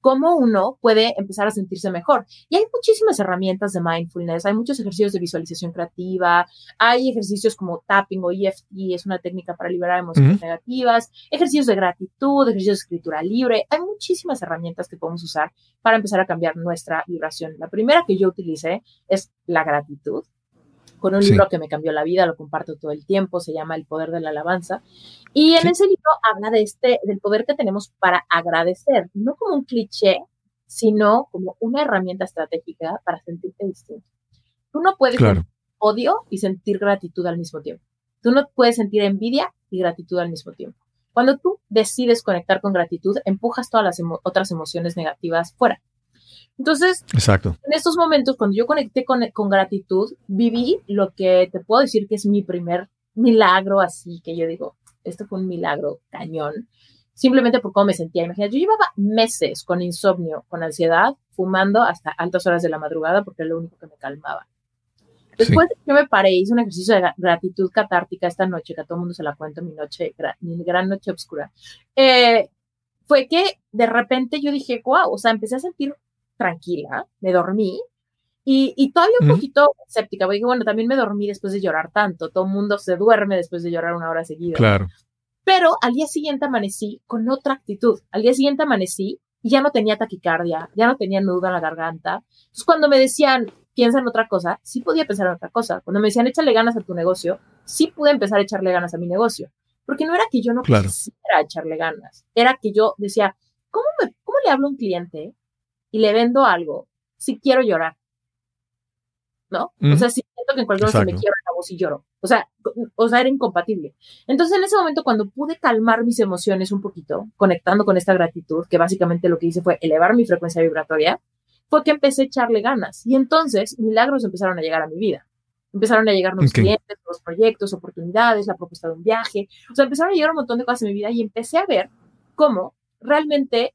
Cómo uno puede empezar a sentirse mejor. Y hay muchísimas herramientas de mindfulness, hay muchos ejercicios de visualización creativa, hay ejercicios como tapping o EFT, es una técnica para liberar emociones negativas, ejercicios de gratitud, ejercicios de escritura libre, hay muchísimas herramientas que podemos usar para empezar a cambiar nuestra vibración. La primera que yo utilicé es la gratitud con un libro que me cambió la vida, lo comparto todo el tiempo, se llama El poder de la alabanza. Y en ese libro habla de este, del poder que tenemos para agradecer, no como un cliché, sino como una herramienta estratégica para sentirte distinto. Tú no puedes sentir odio y sentir gratitud al mismo tiempo. Tú no puedes sentir envidia y gratitud al mismo tiempo. Cuando tú decides conectar con gratitud, empujas todas las otras emociones negativas fuera. Entonces, Exacto. en estos momentos, cuando yo conecté con, con, gratitud, viví lo que te puedo decir que es mi primer milagro, así que yo digo, esto fue un milagro cañón, simplemente por cómo me sentía. Imagínate, yo llevaba meses con insomnio, con ansiedad, fumando hasta altas horas de la madrugada porque era lo único que me calmaba. Después yo me paré, hice un ejercicio de gratitud catártica esta noche, que a todo el mundo se la cuento, mi noche, mi gran noche oscura. Eh, fue que de repente yo dije, wow, o sea, empecé a sentir tranquila, me dormí y, y todavía un poquito escéptica, porque bueno, también me dormí después de llorar tanto, todo el mundo se duerme después de llorar una hora seguida. Claro. Pero al día siguiente amanecí con otra actitud, al día siguiente amanecí y ya no tenía taquicardia, ya no tenía nudo en la garganta. Entonces cuando me decían, piensa en otra cosa, sí podía pensar en otra cosa. Cuando me decían, échale ganas a tu negocio, sí pude empezar a echarle ganas a mi negocio. Porque no era que yo no quisiera echarle ganas, era que yo decía, ¿cómo, me, ¿cómo le hablo a un cliente y le vendo algo si quiero llorar. ¿No? O sea, si siento que en cualquier momento me quiero la voz y lloro. O sea, o sea, era incompatible. Entonces, en ese momento, cuando pude calmar mis emociones un poquito, conectando con esta gratitud, que básicamente lo que hice fue elevar mi frecuencia vibratoria, fue que empecé a echarle ganas. Y entonces, milagros empezaron a llegar a mi vida. Empezaron a llegar nuevos clientes, nuevos proyectos, oportunidades, la propuesta de un viaje. O sea, empezaron a llegar un montón de cosas en mi vida y empecé a ver cómo realmente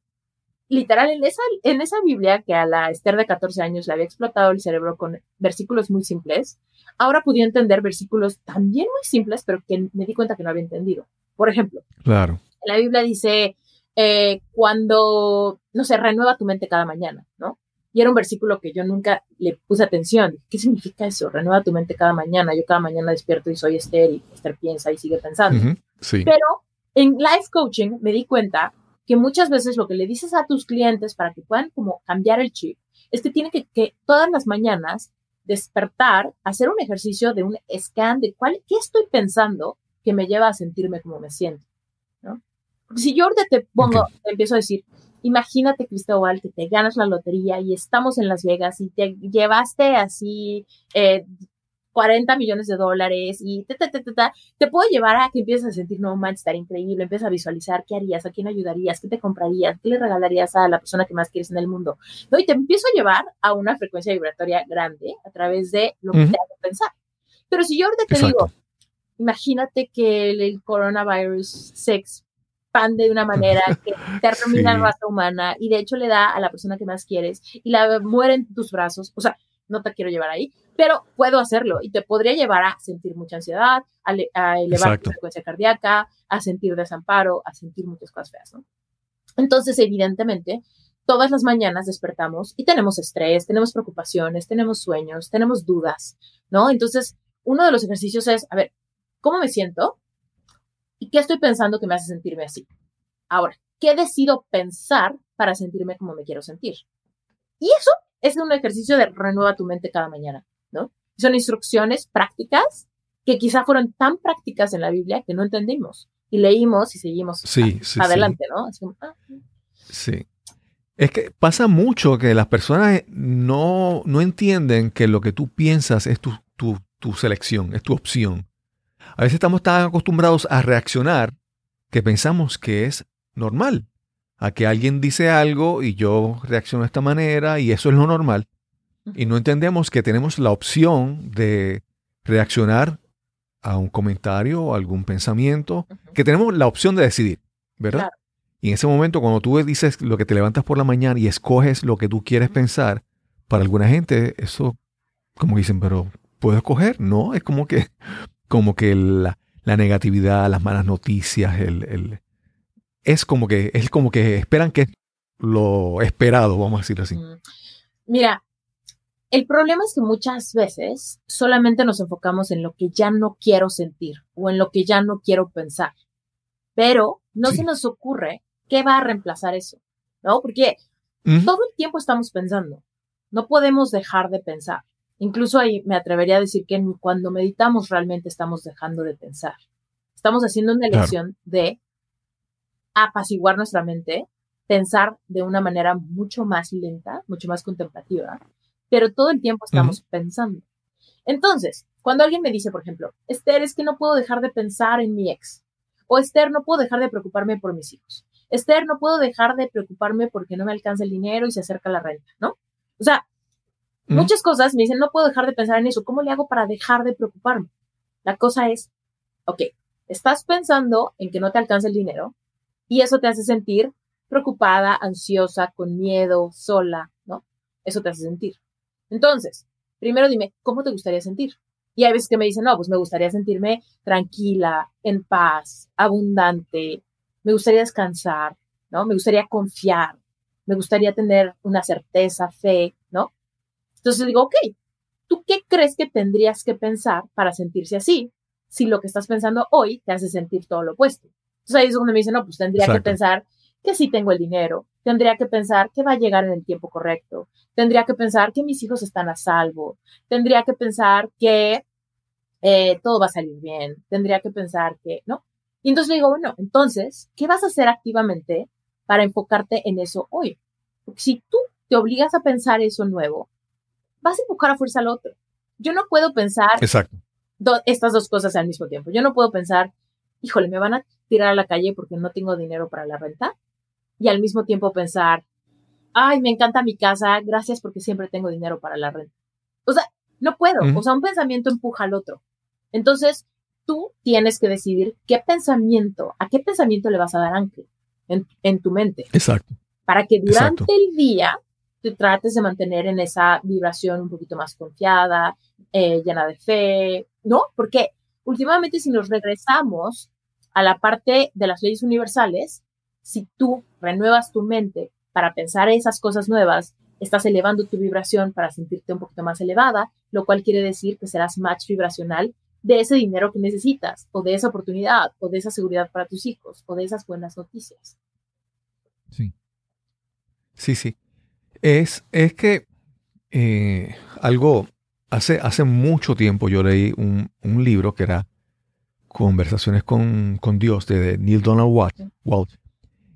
literal, en esa, en esa Biblia que a la Esther de 14 años le había explotado el cerebro con versículos muy simples, ahora podía entender versículos también muy simples, pero que me di cuenta que no había entendido. Por ejemplo, claro. la Biblia dice, eh, cuando, no sé, renueva tu mente cada mañana, ¿no? Y era un versículo que yo nunca le puse atención. ¿Qué significa eso? Renueva tu mente cada mañana. Yo cada mañana despierto y soy Esther y Esther piensa y sigue pensando. sí. Pero en life coaching me di cuenta que muchas veces lo que le dices a tus clientes para que puedan como cambiar el chip es que tienen que, que todas las mañanas despertar, hacer un ejercicio de un scan de cuál, qué estoy pensando que me lleva a sentirme como me siento, ¿no? Porque si yo ahorita te pongo, te empiezo a decir, imagínate, Cristóbal, que te ganas la lotería y estamos en Las Vegas y te llevaste así eh, 40 millones de dólares y te, te, te, te, puedo llevar a que empieces a sentir, no manches, estar increíble, empiezas a visualizar qué harías, a quién ayudarías, qué te comprarías, qué le regalarías a la persona que más quieres en el mundo. ¿no? Y te empiezo a llevar a una frecuencia vibratoria grande a través de lo que te hago pensar. Pero si yo ahorita te digo, imagínate que el, coronavirus se expande de una manera que termina la raza humana y de hecho le da a la persona que más quieres y la muere en tus brazos. O sea, no te quiero llevar ahí, pero puedo hacerlo y te podría llevar a sentir mucha ansiedad, a, elevar tu frecuencia cardíaca, a sentir desamparo, a sentir muchas cosas feas, ¿no? Entonces, evidentemente, todas las mañanas despertamos y tenemos estrés, tenemos preocupaciones, tenemos sueños, tenemos dudas, ¿no? Entonces, uno de los ejercicios es, a ver, ¿cómo me siento? ¿Y qué estoy pensando que me hace sentirme así? Ahora, ¿qué decido pensar para sentirme como me quiero sentir? Y eso es un ejercicio de renueva tu mente cada mañana, ¿no? Son instrucciones prácticas que quizá fueron tan prácticas en la Biblia que no entendimos. Y leímos y seguimos adelante, ¿no? Ah, sí. Es que pasa mucho que las personas no, no entienden que lo que tú piensas es tu, tu, tu selección, es tu opción. A veces estamos tan acostumbrados a reaccionar que pensamos que es normal, a que alguien dice algo y yo reacciono de esta manera y eso es lo normal. Y no entendemos que tenemos la opción de reaccionar a un comentario o algún pensamiento, que tenemos la opción de decidir, ¿verdad? Y en ese momento, cuando tú dices lo que te levantas por la mañana y escoges lo que tú quieres pensar, para alguna gente eso, como dicen, pero ¿puedo escoger? No, es como que, como que la, negatividad, las malas noticias, el, es como que, es como que esperan que lo esperado, vamos a decir así. Mira, el problema es que muchas veces solamente nos enfocamos en lo que ya no quiero sentir o en lo que ya no quiero pensar, pero no se nos ocurre qué va a reemplazar eso, ¿no? Porque todo el tiempo estamos pensando, no podemos dejar de pensar. Incluso ahí me atrevería a decir que cuando meditamos realmente estamos dejando de pensar. Estamos haciendo una elección de apaciguar nuestra mente, pensar de una manera mucho más lenta, mucho más contemplativa pero todo el tiempo estamos pensando. Entonces, cuando alguien me dice, por ejemplo, Esther, es que no puedo dejar de pensar en mi ex, o Esther, no puedo dejar de preocuparme por mis hijos, Esther, no puedo dejar de preocuparme porque no me alcanza el dinero y se acerca la renta, ¿no? O sea, muchas cosas me dicen, no puedo dejar de pensar en eso, ¿cómo le hago para dejar de preocuparme? La cosa es, ok, estás pensando en que no te alcanza el dinero y eso te hace sentir preocupada, ansiosa, con miedo, sola, ¿no? Eso te hace sentir. Entonces, primero dime, ¿cómo te gustaría sentir? Y hay veces que me dicen, no, pues me gustaría sentirme tranquila, en paz, abundante, me gustaría descansar, ¿no? Me gustaría confiar, me gustaría tener una certeza, fe, ¿no? Entonces digo, ok, ¿tú qué crees que tendrías que pensar para sentirse así? Si lo que estás pensando hoy te hace sentir todo lo opuesto. Entonces ahí es donde me dicen, no, pues tendría que pensar que sí tengo el dinero, tendría que pensar que va a llegar en el tiempo correcto, tendría que pensar que mis hijos están a salvo, tendría que pensar que eh, todo va a salir bien, tendría que pensar que, ¿no? Y entonces le digo, bueno, entonces, ¿qué vas a hacer activamente para enfocarte en eso hoy? Porque si tú te obligas a pensar eso nuevo, vas a empujar a fuerza al otro. Yo no puedo pensar estas dos cosas al mismo tiempo. Yo no puedo pensar, híjole, me van a tirar a la calle porque no tengo dinero para la renta y al mismo tiempo pensar, ay, me encanta mi casa, gracias porque siempre tengo dinero para la renta. O sea, no puedo, o sea, un pensamiento empuja al otro. Entonces, tú tienes que decidir qué pensamiento, a qué pensamiento le vas a dar ancla en, tu mente. Exacto. Para que durante el día te trates de mantener en esa vibración un poquito más confiada, eh, llena de fe, ¿no? Porque últimamente si nos regresamos a la parte de las leyes universales, si tú renuevas tu mente para pensar esas cosas nuevas, estás elevando tu vibración para sentirte un poquito más elevada, lo cual quiere decir que serás match vibracional de ese dinero que necesitas, o de esa oportunidad, o de esa seguridad para tus hijos, o de esas buenas noticias. Sí. Sí, sí. Es, es que eh, algo, hace, hace mucho tiempo yo leí un, libro que era Conversaciones con, Dios de Neil Donald Walsh.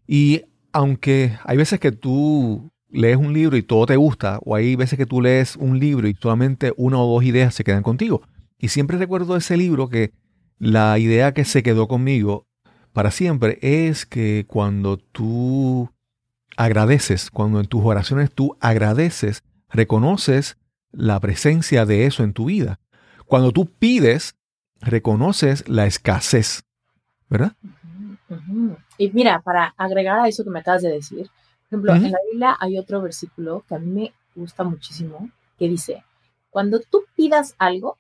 Y aunque hay veces que tú lees un libro y todo te gusta, o hay veces que tú lees un libro y solamente una o dos ideas se quedan contigo. Y siempre recuerdo ese libro que la idea que se quedó conmigo para siempre es que cuando tú agradeces, cuando en tus oraciones tú agradeces, reconoces la presencia de eso en tu vida. Cuando tú pides, reconoces la escasez, ¿verdad? Y mira, para agregar a eso que me acabas de decir, por ejemplo, en la Biblia hay otro versículo que a mí me gusta muchísimo, que dice, cuando tú pidas algo,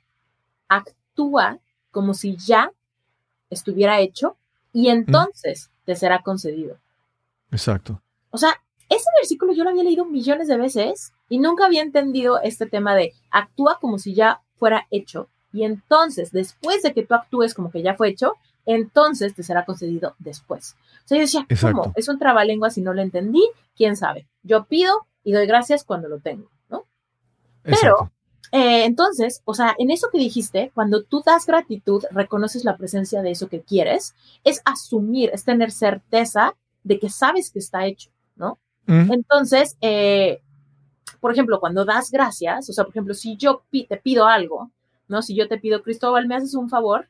actúa como si ya estuviera hecho y entonces te será concedido. Exacto. O sea, ese versículo yo lo había leído millones de veces y nunca había entendido este tema de actúa como si ya fuera hecho y entonces después de que tú actúes como que ya fue hecho, entonces te será concedido después. O sea, yo decía, ¿cómo? Es un trabalengua si no lo entendí, quién sabe. Yo pido y doy gracias cuando lo tengo, ¿no? Pero, eh, entonces, o sea, en eso que dijiste, cuando tú das gratitud, reconoces la presencia de eso que quieres, es asumir, es tener certeza de que sabes que está hecho, ¿no? Entonces, eh, por ejemplo, cuando das gracias, o sea, por ejemplo, si yo te pido algo, ¿no? Si yo te pido, Cristóbal, ¿me haces un favor?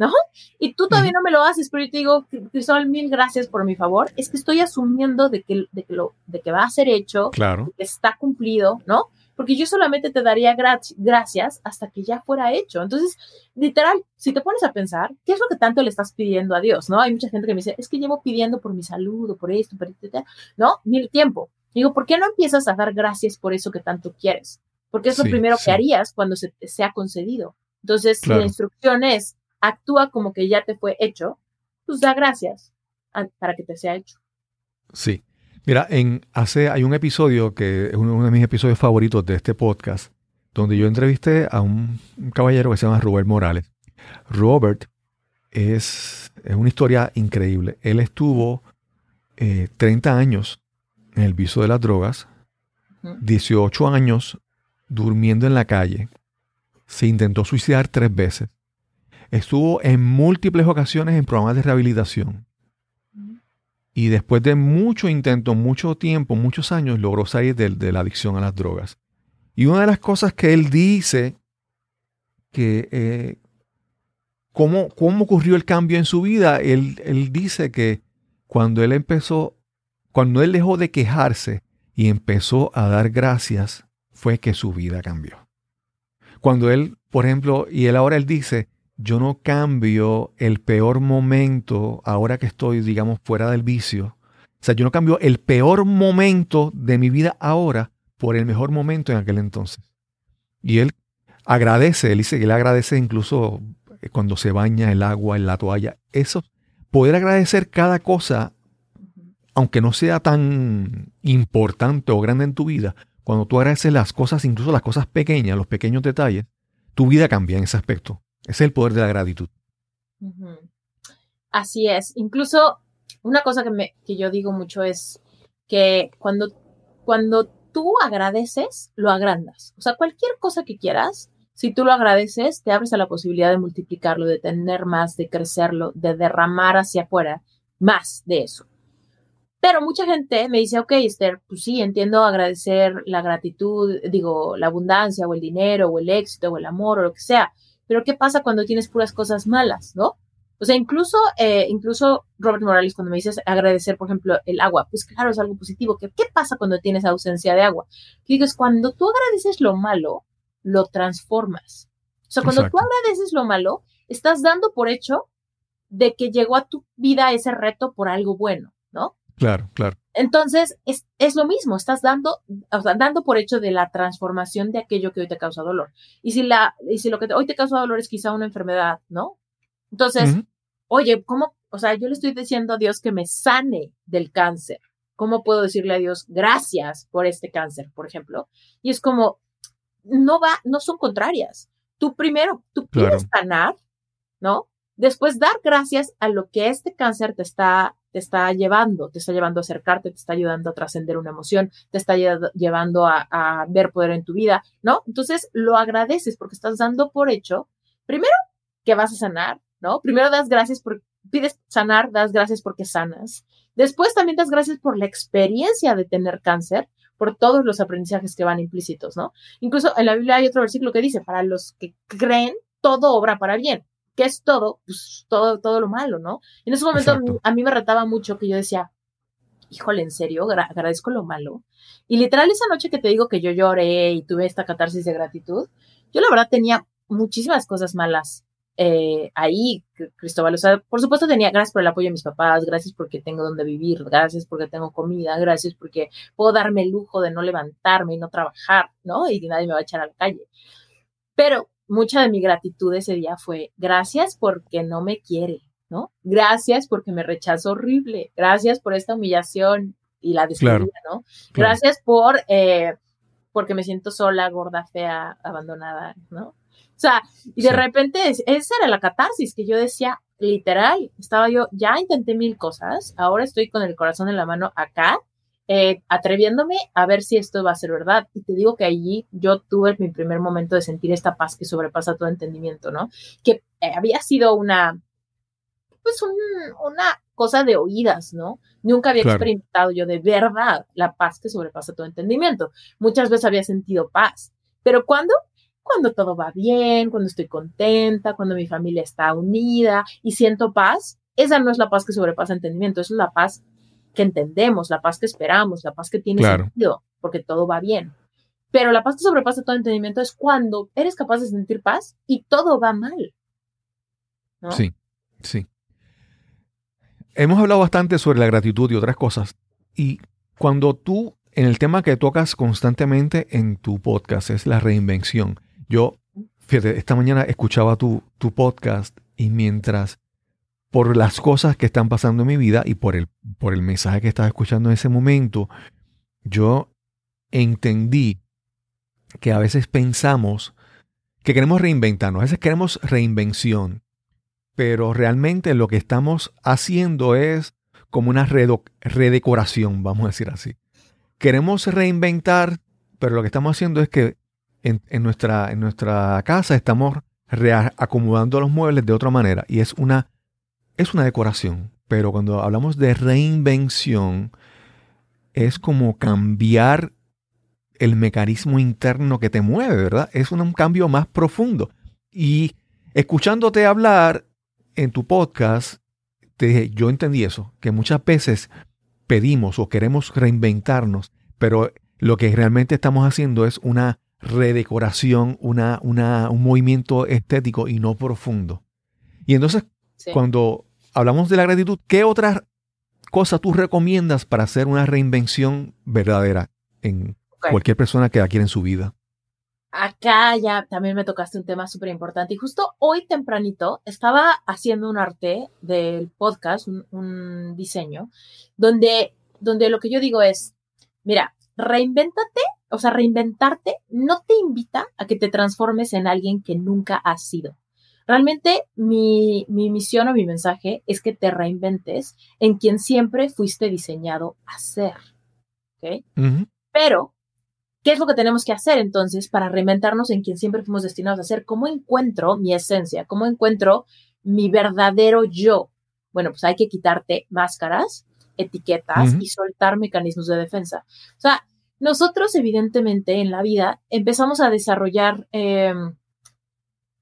¿No? Y tú todavía no me lo haces, pero yo te digo, Cristóbal, mil gracias por mi favor. Es que estoy asumiendo de que, de que, lo, de que va a ser hecho, claro. que está cumplido, ¿no? Porque yo solamente te daría gracias hasta que ya fuera hecho. Entonces, literal, si te pones a pensar, ¿qué es lo que tanto le estás pidiendo a Dios, no? Hay mucha gente que me dice, es que llevo pidiendo por mi salud o por esto, por esto, ¿no? Mil tiempo. Digo, ¿por qué no empiezas a dar gracias por eso que tanto quieres? Porque es lo primero que harías cuando se te sea concedido. Entonces, la instrucción es, actúa como que ya te fue hecho, pues da gracias para que te sea hecho. Sí. Mira, en hace hay un episodio que es uno, de mis episodios favoritos de este podcast, donde yo entrevisté a un, caballero que se llama Robert Morales. Robert es, es una historia increíble. Él estuvo 30 eh, años en el viso de las drogas, 18 años durmiendo en la calle, se intentó suicidar tres veces Estuvo en múltiples ocasiones en programas de rehabilitación. Y después de mucho intento, mucho tiempo, muchos años, logró salir de, la adicción a las drogas. Y una de las cosas que él dice, que eh, ¿cómo, cómo, ocurrió el cambio en su vida, él, él dice que cuando él empezó, cuando él dejó de quejarse y empezó a dar gracias, fue que su vida cambió. Cuando él, por ejemplo, y él ahora él dice, yo no cambio el peor momento ahora que estoy, digamos, fuera del vicio. O sea, yo no cambio el peor momento de mi vida ahora por el mejor momento en aquel entonces. Y él agradece, él dice que él agradece incluso eh, cuando se baña el agua en la toalla. Eso, poder agradecer cada cosa, aunque no sea tan importante o grande en tu vida, cuando tú agradeces las cosas, incluso las cosas pequeñas, los pequeños detalles, tu vida cambia en ese aspecto. Es el poder de la gratitud. Así es. Incluso una cosa que, me, que yo digo mucho es que cuando, cuando tú agradeces, lo agrandas. O sea, cualquier cosa que quieras, si tú lo agradeces, te abres a la posibilidad de multiplicarlo, de tener más, de crecerlo, de derramar hacia afuera más de eso. Pero mucha gente me dice, ok, Esther, pues sí, entiendo agradecer la gratitud, digo, la abundancia o el dinero o el éxito o el amor o lo que sea, pero ¿qué pasa cuando tienes puras cosas malas, no? O sea, incluso, eh, incluso Robert Morales, cuando me dices agradecer, por ejemplo, el agua, pues claro, es algo positivo. ¿Qué, qué pasa cuando tienes ausencia de agua? Que dices, cuando tú agradeces lo malo, lo transformas. O sea, cuando tú agradeces lo malo, estás dando por hecho de que llegó a tu vida ese reto por algo bueno, ¿no? Claro, claro. Entonces, es, es, lo mismo, estás dando, o sea, dando por hecho de la transformación de aquello que hoy te causa dolor. Y si, la, y si lo que hoy te causa dolor es quizá una enfermedad, ¿no? Entonces, oye, ¿cómo? O sea, yo le estoy diciendo a Dios que me sane del cáncer. ¿Cómo puedo decirle a Dios gracias por este cáncer, por ejemplo? Y es como, no va, no son contrarias. Tú primero, tú quieres sanar, ¿no? Después dar gracias a lo que este cáncer te está te está llevando, te está llevando a acercarte, te está ayudando a trascender una emoción, te está llevando a, ver poder en tu vida, ¿no? Entonces lo agradeces porque estás dando por hecho, primero, que vas a sanar, ¿no? Primero das gracias por, pides sanar, das gracias porque sanas. Después también das gracias por la experiencia de tener cáncer, por todos los aprendizajes que van implícitos, ¿no? Incluso en la Biblia hay otro versículo que dice, para los que creen, todo obra para bien. ¿Qué es todo? Pues todo, todo lo malo, ¿no? En ese momento a mí me retaba mucho que yo decía, híjole, en serio, agradezco lo malo. Y literal esa noche que te digo que yo lloré y tuve esta catarsis de gratitud, yo la verdad tenía muchísimas cosas malas eh, ahí, Cristóbal. O sea, por supuesto tenía, gracias por el apoyo de mis papás, gracias porque tengo donde vivir, gracias porque tengo comida, gracias porque puedo darme el lujo de no levantarme y no trabajar, ¿no? Y nadie me va a echar a la calle. Pero mucha de mi gratitud ese día fue gracias porque no me quiere, ¿no? Gracias porque me rechazo horrible, gracias por esta humillación y la despedida, ¿no? Gracias por, eh, porque me siento sola, gorda, fea, abandonada, ¿no? O sea, y de repente esa era la catarsis que yo decía, literal, estaba yo, ya intenté mil cosas, ahora estoy con el corazón en la mano acá, eh, atreviéndome a ver si esto va a ser verdad. Y te digo que allí yo tuve mi primer momento de sentir esta paz que sobrepasa todo entendimiento, ¿no? Que eh, había sido una, pues una cosa de oídas, ¿no? Nunca había experimentado yo de verdad la paz que sobrepasa todo entendimiento. Muchas veces había sentido paz, pero ¿cuándo? Cuando todo va bien, cuando estoy contenta, cuando mi familia está unida y siento paz, esa no es la paz que sobrepasa entendimiento, esa es la paz que entendemos, la paz que esperamos, la paz que tiene sentido, porque todo va bien. Pero la paz que sobrepasa todo entendimiento es cuando eres capaz de sentir paz y todo va mal. Sí, sí. Hemos hablado bastante sobre la gratitud y otras cosas. Y cuando tú, en el tema que tocas constantemente en tu podcast, es la reinvención. Yo, fíjate, esta mañana escuchaba tu, tu podcast y mientras por las cosas que están pasando en mi vida y por el, por el mensaje que estaba escuchando en ese momento, yo entendí que a veces pensamos que queremos reinventarnos, a veces queremos reinvención, pero realmente lo que estamos haciendo es como una redecoración, vamos a decir así. Queremos reinventar, pero lo que estamos haciendo es que en, nuestra, en nuestra casa estamos reacomodando los muebles de otra manera y es una es una decoración, pero cuando hablamos de reinvención, es como cambiar el mecanismo interno que te mueve, ¿verdad? Es un cambio más profundo. Y escuchándote hablar en tu podcast, te yo entendí eso, que muchas veces pedimos o queremos reinventarnos, pero lo que realmente estamos haciendo es una redecoración, una, una, un movimiento estético y no profundo. Y entonces, cuando hablamos de la gratitud, ¿qué otra cosa tú recomiendas para hacer una reinvención verdadera en cualquier persona que la quiera en su vida? Acá ya también me tocaste un tema súper importante y justo hoy tempranito estaba haciendo un arte del podcast, un, diseño, donde, donde lo que yo digo es, mira, reinvéntate, o sea, reinventarte no te invita a que te transformes en alguien que nunca has sido. Realmente mi, misión o mi mensaje es que te reinventes en quien siempre fuiste diseñado a ser. ¿Ok? Pero, ¿qué es lo que tenemos que hacer entonces para reinventarnos en quien siempre fuimos destinados a ser? ¿Cómo encuentro mi esencia? ¿Cómo encuentro mi verdadero yo? Bueno, pues hay que quitarte máscaras, etiquetas y soltar mecanismos de defensa. O sea, nosotros evidentemente en la vida empezamos a desarrollar, em,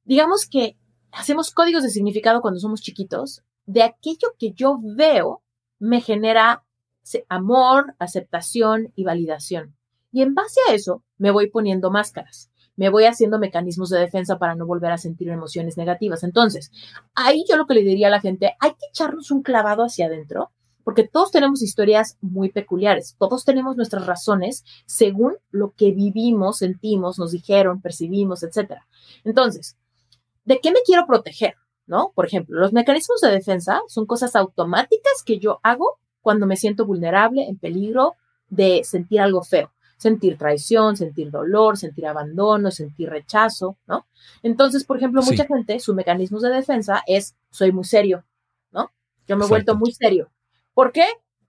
digamos que hacemos códigos de significado cuando somos chiquitos, de aquello que yo veo me genera amor, aceptación y validación. Y en base a eso me voy poniendo máscaras, me voy haciendo mecanismos de defensa para no volver a sentir emociones negativas. Entonces, ahí yo lo que le diría a la gente, hay que echarnos un clavado hacia adentro, porque todos tenemos historias muy peculiares, todos tenemos nuestras razones según lo que vivimos, sentimos, nos dijeron, percibimos, etc. Entonces, ¿de qué me quiero proteger? ¿No? Por ejemplo, los mecanismos de defensa son cosas automáticas que yo hago cuando me siento vulnerable, en peligro de sentir algo feo. Sentir traición, sentir dolor, sentir abandono, sentir rechazo, ¿no? Entonces, por ejemplo, mucha gente, su mecanismo de defensa es, soy muy serio, ¿no? Yo me he vuelto muy serio. ¿Por qué?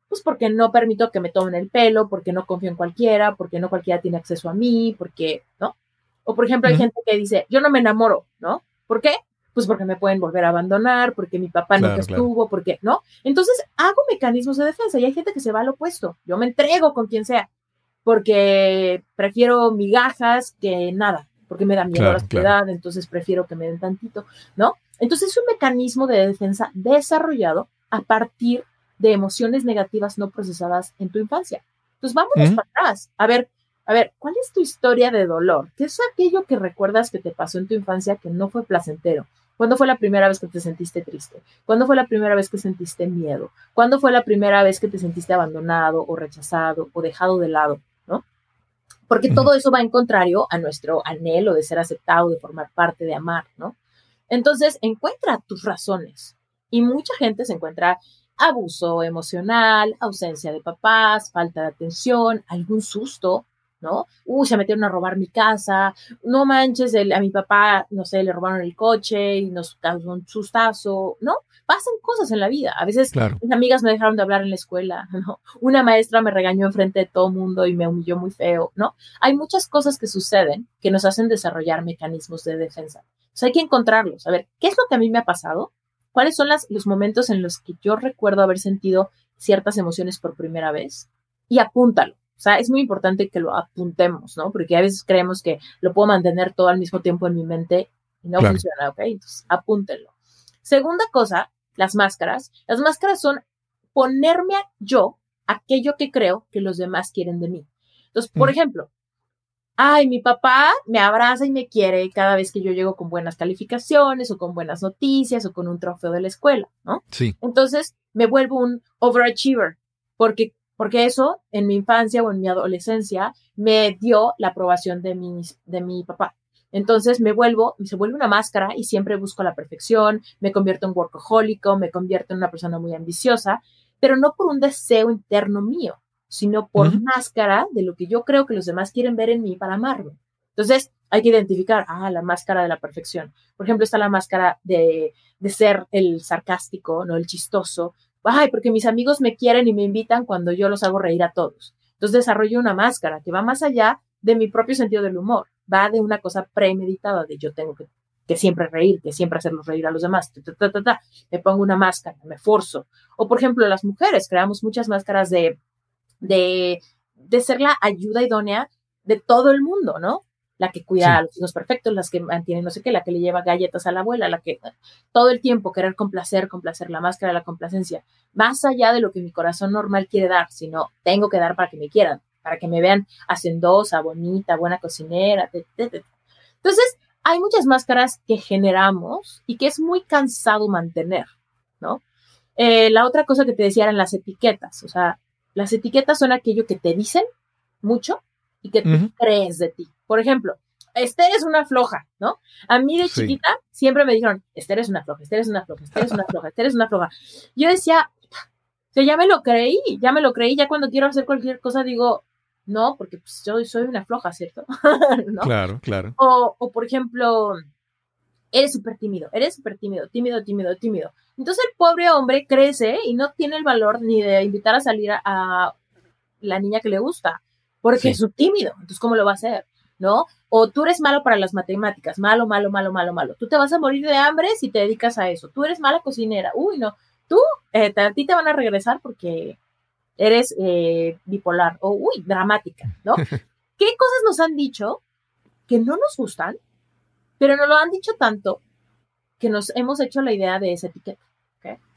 Pues porque no permito que me tomen el pelo, porque no confío en cualquiera, porque no cualquiera tiene acceso a mí, porque, ¿no? O por ejemplo, hay gente que dice, yo no me enamoro, ¿no? ¿Por qué? Pues porque me pueden volver a abandonar, porque mi papá no nunca estuvo, porque, ¿no? Entonces hago mecanismos de defensa y hay gente que se va al opuesto. Yo me entrego con quien sea, porque prefiero migajas que nada, porque me da miedo la soledad, entonces prefiero que me den tantito, ¿no? Entonces es un mecanismo de defensa desarrollado a partir de emociones negativas no procesadas en tu infancia. Entonces vámonos para atrás. A ver, a ver, ¿cuál es tu historia de dolor? ¿Qué es aquello que recuerdas que te pasó en tu infancia que no fue placentero? ¿Cuándo fue la primera vez que te sentiste triste? ¿Cuándo fue la primera vez que sentiste miedo? ¿Cuándo fue la primera vez que te sentiste abandonado o rechazado o dejado de lado? ¿No? Porque todo eso va en contrario a nuestro anhelo de ser aceptado, de formar parte, de amar, ¿no? Entonces, encuentra tus razones. Y mucha gente se encuentra abuso emocional, ausencia de papás, falta de atención, algún susto, ¿no? Uy, se metieron a robar mi casa, no manches, a mi papá, no sé, le robaron el coche y nos causó un sustazo, ¿no? Pasan cosas en la vida. A veces mis amigas me dejaron de hablar en la escuela, ¿no? Una maestra me regañó enfrente de todo mundo y me humilló muy feo, ¿no? Hay muchas cosas que suceden que nos hacen desarrollar mecanismos de defensa. Entonces hay que encontrarlos. A ver, ¿qué es lo que a mí me ha pasado? ¿Cuáles son los momentos en los que yo recuerdo haber sentido ciertas emociones por primera vez? Y apúntalo. O sea, es muy importante que lo apuntemos, ¿no? Porque a veces creemos que lo puedo mantener todo al mismo tiempo en mi mente y no funciona, ¿ok? Entonces, apúntenlo. Segunda cosa, las máscaras. Las máscaras son ponerme a yo aquello que creo que los demás quieren de mí. Entonces, por mm. ejemplo, ay, mi papá me abraza y me quiere cada vez que yo llego con buenas calificaciones o con buenas noticias o con un trofeo de la escuela, ¿no? Sí. Entonces, me vuelvo un overachiever porque porque eso en mi infancia o en mi adolescencia me dio la aprobación de mi, de mi papá. Entonces me vuelvo, se vuelve una máscara y siempre busco la perfección, me convierto en workahólico, me convierto en una persona muy ambiciosa, pero no por un deseo interno mío, sino por máscara de lo que yo creo que los demás quieren ver en mí para amarme. Entonces hay que identificar, ah, la máscara de la perfección. Por ejemplo, está la máscara de, de ser el sarcástico, no el chistoso, ay, porque mis amigos me quieren y me invitan cuando yo los hago reír a todos. Entonces desarrollo una máscara que va más allá de mi propio sentido del humor, va de una cosa premeditada de yo tengo que, siempre reír, que siempre hacerlos reír a los demás. me pongo una máscara, me forzo. O por ejemplo, las mujeres creamos muchas máscaras de, de ser la ayuda idónea de todo el mundo, ¿no? La que cuida a los hijos perfectos, las que mantienen no sé qué, la que le lleva galletas a la abuela, la que todo el tiempo querer complacer, complacer, la máscara de la complacencia, más allá de lo que mi corazón normal quiere dar, sino tengo que dar para que me quieran, para que me vean hacendosa, bonita, buena cocinera, Entonces, hay muchas máscaras que generamos y que es muy cansado mantener, ¿no? Eh, la otra cosa que te decía eran las etiquetas, o sea, las etiquetas son aquello que te dicen mucho y que tú crees de ti. Por ejemplo, Esther es una floja, ¿no? A mí de chiquita siempre me dijeron, Esther es una floja, Esther es una floja, Esther es una floja, Esther es una floja. Yo decía, o sea, ya me lo creí, ya me lo creí, ya cuando quiero hacer cualquier cosa digo, no, porque pues, yo soy una floja, ¿cierto? Claro, claro. O, o por ejemplo, eres súper tímido, eres súper tímido, tímido, tímido, tímido. Entonces el pobre hombre crece y no tiene el valor ni de invitar a salir a, la niña que le gusta, porque es un tímido. Entonces, ¿cómo lo va a hacer? ¿no? O tú eres malo para las matemáticas, malo, malo, malo, malo, malo. Tú te vas a morir de hambre si te dedicas a eso. Tú eres mala cocinera. Uy, no. Tú, eh, a ti te van a regresar porque eres eh, bipolar o, uy, dramática, ¿no? ¿Qué cosas nos han dicho que no nos gustan, pero nos lo han dicho tanto que nos hemos hecho la idea de esa etiqueta?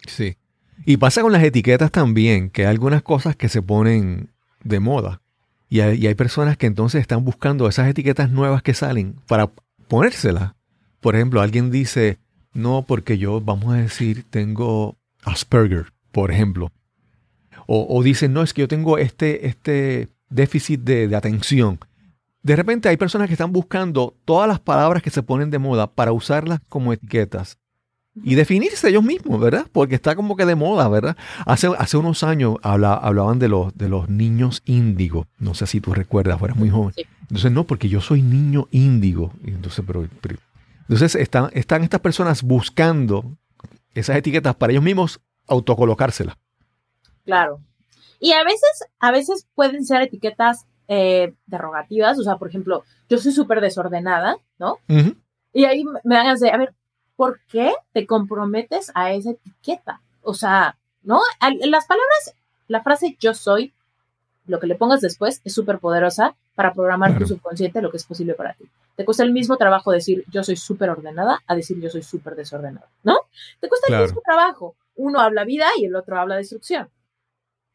Sí. Y pasa con las etiquetas también, que hay algunas cosas que se ponen de moda y hay, personas que entonces están buscando esas etiquetas nuevas que salen para ponérselas. Por ejemplo, alguien dice, no, porque yo, vamos a decir, tengo Asperger, por ejemplo. O, o dicen, no, es que yo tengo este, este déficit de, de atención. De repente hay personas que están buscando todas las palabras que se ponen de moda para usarlas como etiquetas y definirse ellos mismos, ¿verdad? Porque está como que de moda, ¿verdad? Hace, hace unos años hablaban de los, de los niños índigo. No sé si tú recuerdas, fueras muy joven. Entonces, no, porque yo soy niño índigo. Entonces, pero, entonces están, están estas personas buscando esas etiquetas para ellos mismos autocolocárselas. Claro. Y a veces, a veces pueden ser etiquetas eh, derogativas. O sea, por ejemplo, yo soy súper desordenada, ¿no? Y ahí me a decir, a ver, ¿por qué te comprometes a esa etiqueta? O sea, ¿no? Las palabras, la frase yo soy, lo que le pongas después es súper poderosa para programar tu subconsciente lo que es posible para ti. Te cuesta el mismo trabajo decir yo soy súper ordenada a decir yo soy súper desordenada, ¿no? Te cuesta el mismo trabajo. Uno habla vida y el otro habla destrucción.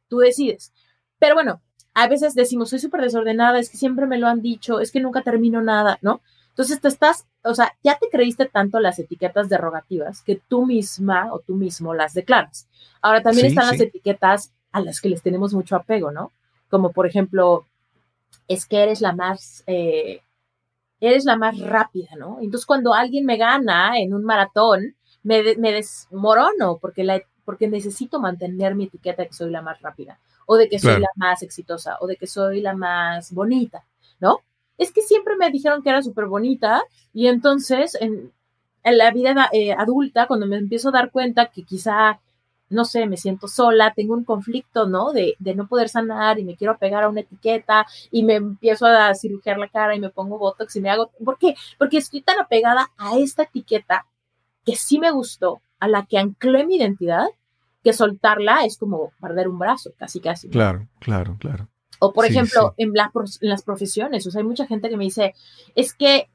Tú decides. Pero bueno, a veces decimos soy súper desordenada, es que siempre me lo han dicho, es que nunca termino nada, ¿no? Entonces te estás, o sea, ya te creíste tanto las etiquetas derogativas que tú misma o tú mismo las declaras. Ahora también están las etiquetas a las que les tenemos mucho apego, ¿no? Como por ejemplo, es que eres la más, eh, eres la más rápida, ¿no? Entonces cuando alguien me gana en un maratón, me, desmorono porque, la, porque necesito mantener mi etiqueta de que soy la más rápida, o de que soy la más exitosa, o de que soy la más bonita. ¿no? Es que siempre me dijeron que era súper bonita y entonces en, la vida eh, adulta, cuando me empiezo a dar cuenta que quizá no sé, me siento sola, tengo un conflicto, ¿no? De, de, no poder sanar y me quiero pegar a una etiqueta y me empiezo a cirugiar la cara y me pongo botox y me hago. ¿Por qué? Porque estoy tan apegada a esta etiqueta que sí me gustó, a la que anclé mi identidad, que soltarla es como perder un brazo, casi casi. Claro, claro, claro. O por ejemplo, En, en las profesiones, o sea, hay mucha gente que me dice, es que,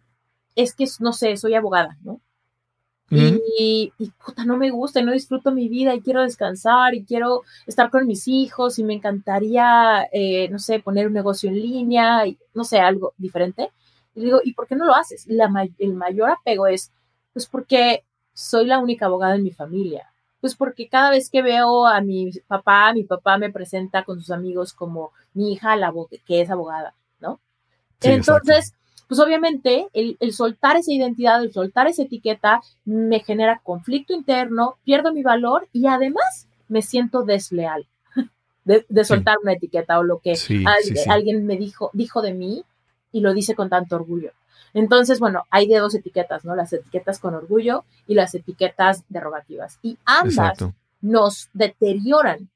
es que, no sé, soy abogada, ¿no? Y, puta, no me gusta y no disfruto mi vida y quiero descansar y quiero estar con mis hijos y me encantaría, eh, no sé, poner un negocio en línea y no sé, algo diferente. Y digo, ¿y por qué no lo haces? La, el mayor apego es, pues porque soy la única abogada en mi familia. Pues porque cada vez que veo a mi papá, mi papá me presenta con sus amigos como mi hija, la que es abogada, ¿no? Entonces, pues obviamente el, soltar esa identidad, el soltar esa etiqueta me genera conflicto interno, pierdo mi valor y además me siento desleal de, soltar una etiqueta o lo que alguien me dijo, dijo de mí y lo dice con tanto orgullo. Entonces, bueno, hay de dos etiquetas, ¿no? Las etiquetas con orgullo y las etiquetas derogativas. Y ambas nos deterioran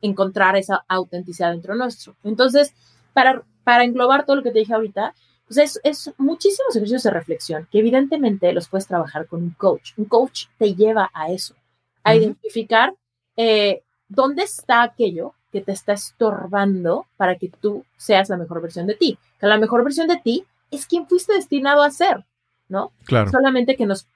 encontrar esa autenticidad dentro nuestro. Entonces, para, para englobar todo lo que te dije ahorita, pues es, es, muchísimos ejercicios de reflexión que evidentemente los puedes trabajar con un coach. Un coach te lleva a eso, a identificar eh, dónde está aquello que te está estorbando para que tú seas la mejor versión de ti. Que la mejor versión de ti es quien fuiste destinado a ser, ¿no? Claro. Solamente que nos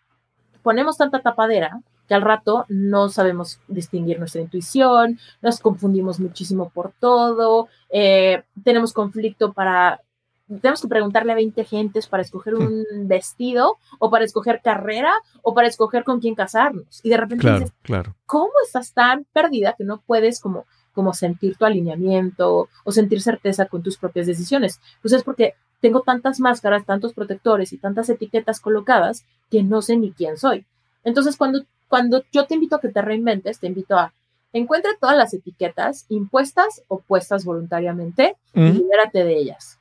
ponemos tanta tapadera que al rato no sabemos distinguir nuestra intuición, nos confundimos muchísimo por todo, eh, tenemos conflicto para tenemos que preguntarle a 20 gentes para escoger un vestido o para escoger carrera o para escoger con quién casarnos. Y de repente claro, dices, claro. ¿cómo estás tan perdida que no puedes como, como sentir tu alineamiento o sentir certeza con tus propias decisiones? Pues es porque tengo tantas máscaras, tantos protectores y tantas etiquetas colocadas que no sé ni quién soy. Entonces, cuando, cuando yo te invito a que te reinventes, te invito a encuentra todas las etiquetas impuestas o puestas voluntariamente y libérate de ellas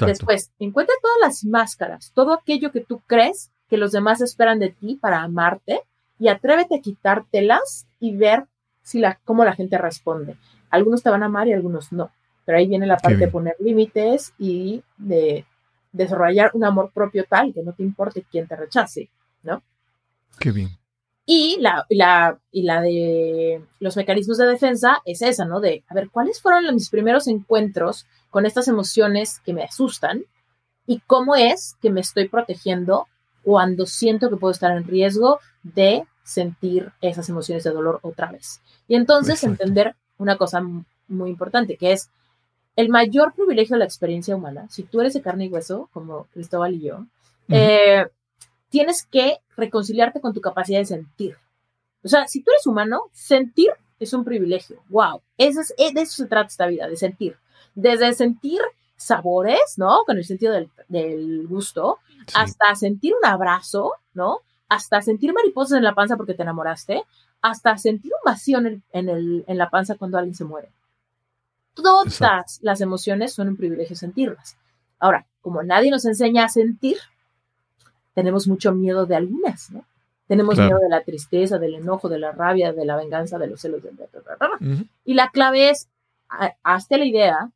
Después, encuentra todas las máscaras, todo aquello que tú crees que los demás esperan de ti para amarte y atrévete a quitártelas y ver si la, cómo la gente responde. Algunos te van a amar y algunos no. Pero ahí viene la parte de poner límites y de desarrollar un amor propio tal que no te importe quién te rechace, ¿no? Qué bien. Y la, la, y la de los mecanismos de defensa es esa, ¿no? De, a ver, ¿cuáles fueron mis primeros encuentros con estas emociones que me asustan? ¿Y cómo es que me estoy protegiendo cuando siento que puedo estar en riesgo de sentir esas emociones de dolor otra vez? Y entonces entender una cosa muy importante, que es el mayor privilegio de la experiencia humana, si tú eres de carne y hueso, como Cristóbal y yo, eh, tienes que reconciliarte con tu capacidad de sentir. O sea, si tú eres humano, sentir es un privilegio. ¡Wow! Eso es, de eso se trata esta vida, de sentir. Desde sentir sabores, ¿no? Con el sentido del, gusto, hasta sentir un abrazo, ¿no? Hasta sentir mariposas en la panza porque te enamoraste, hasta sentir un vacío en, el, en la panza cuando alguien se muere. Todas las emociones son un privilegio sentirlas. Ahora, como nadie nos enseña a sentir, tenemos mucho miedo de algunas, ¿no? Tenemos miedo de la tristeza, del enojo, de la rabia, de la venganza, de los celos, de... Y la clave es, hazte la idea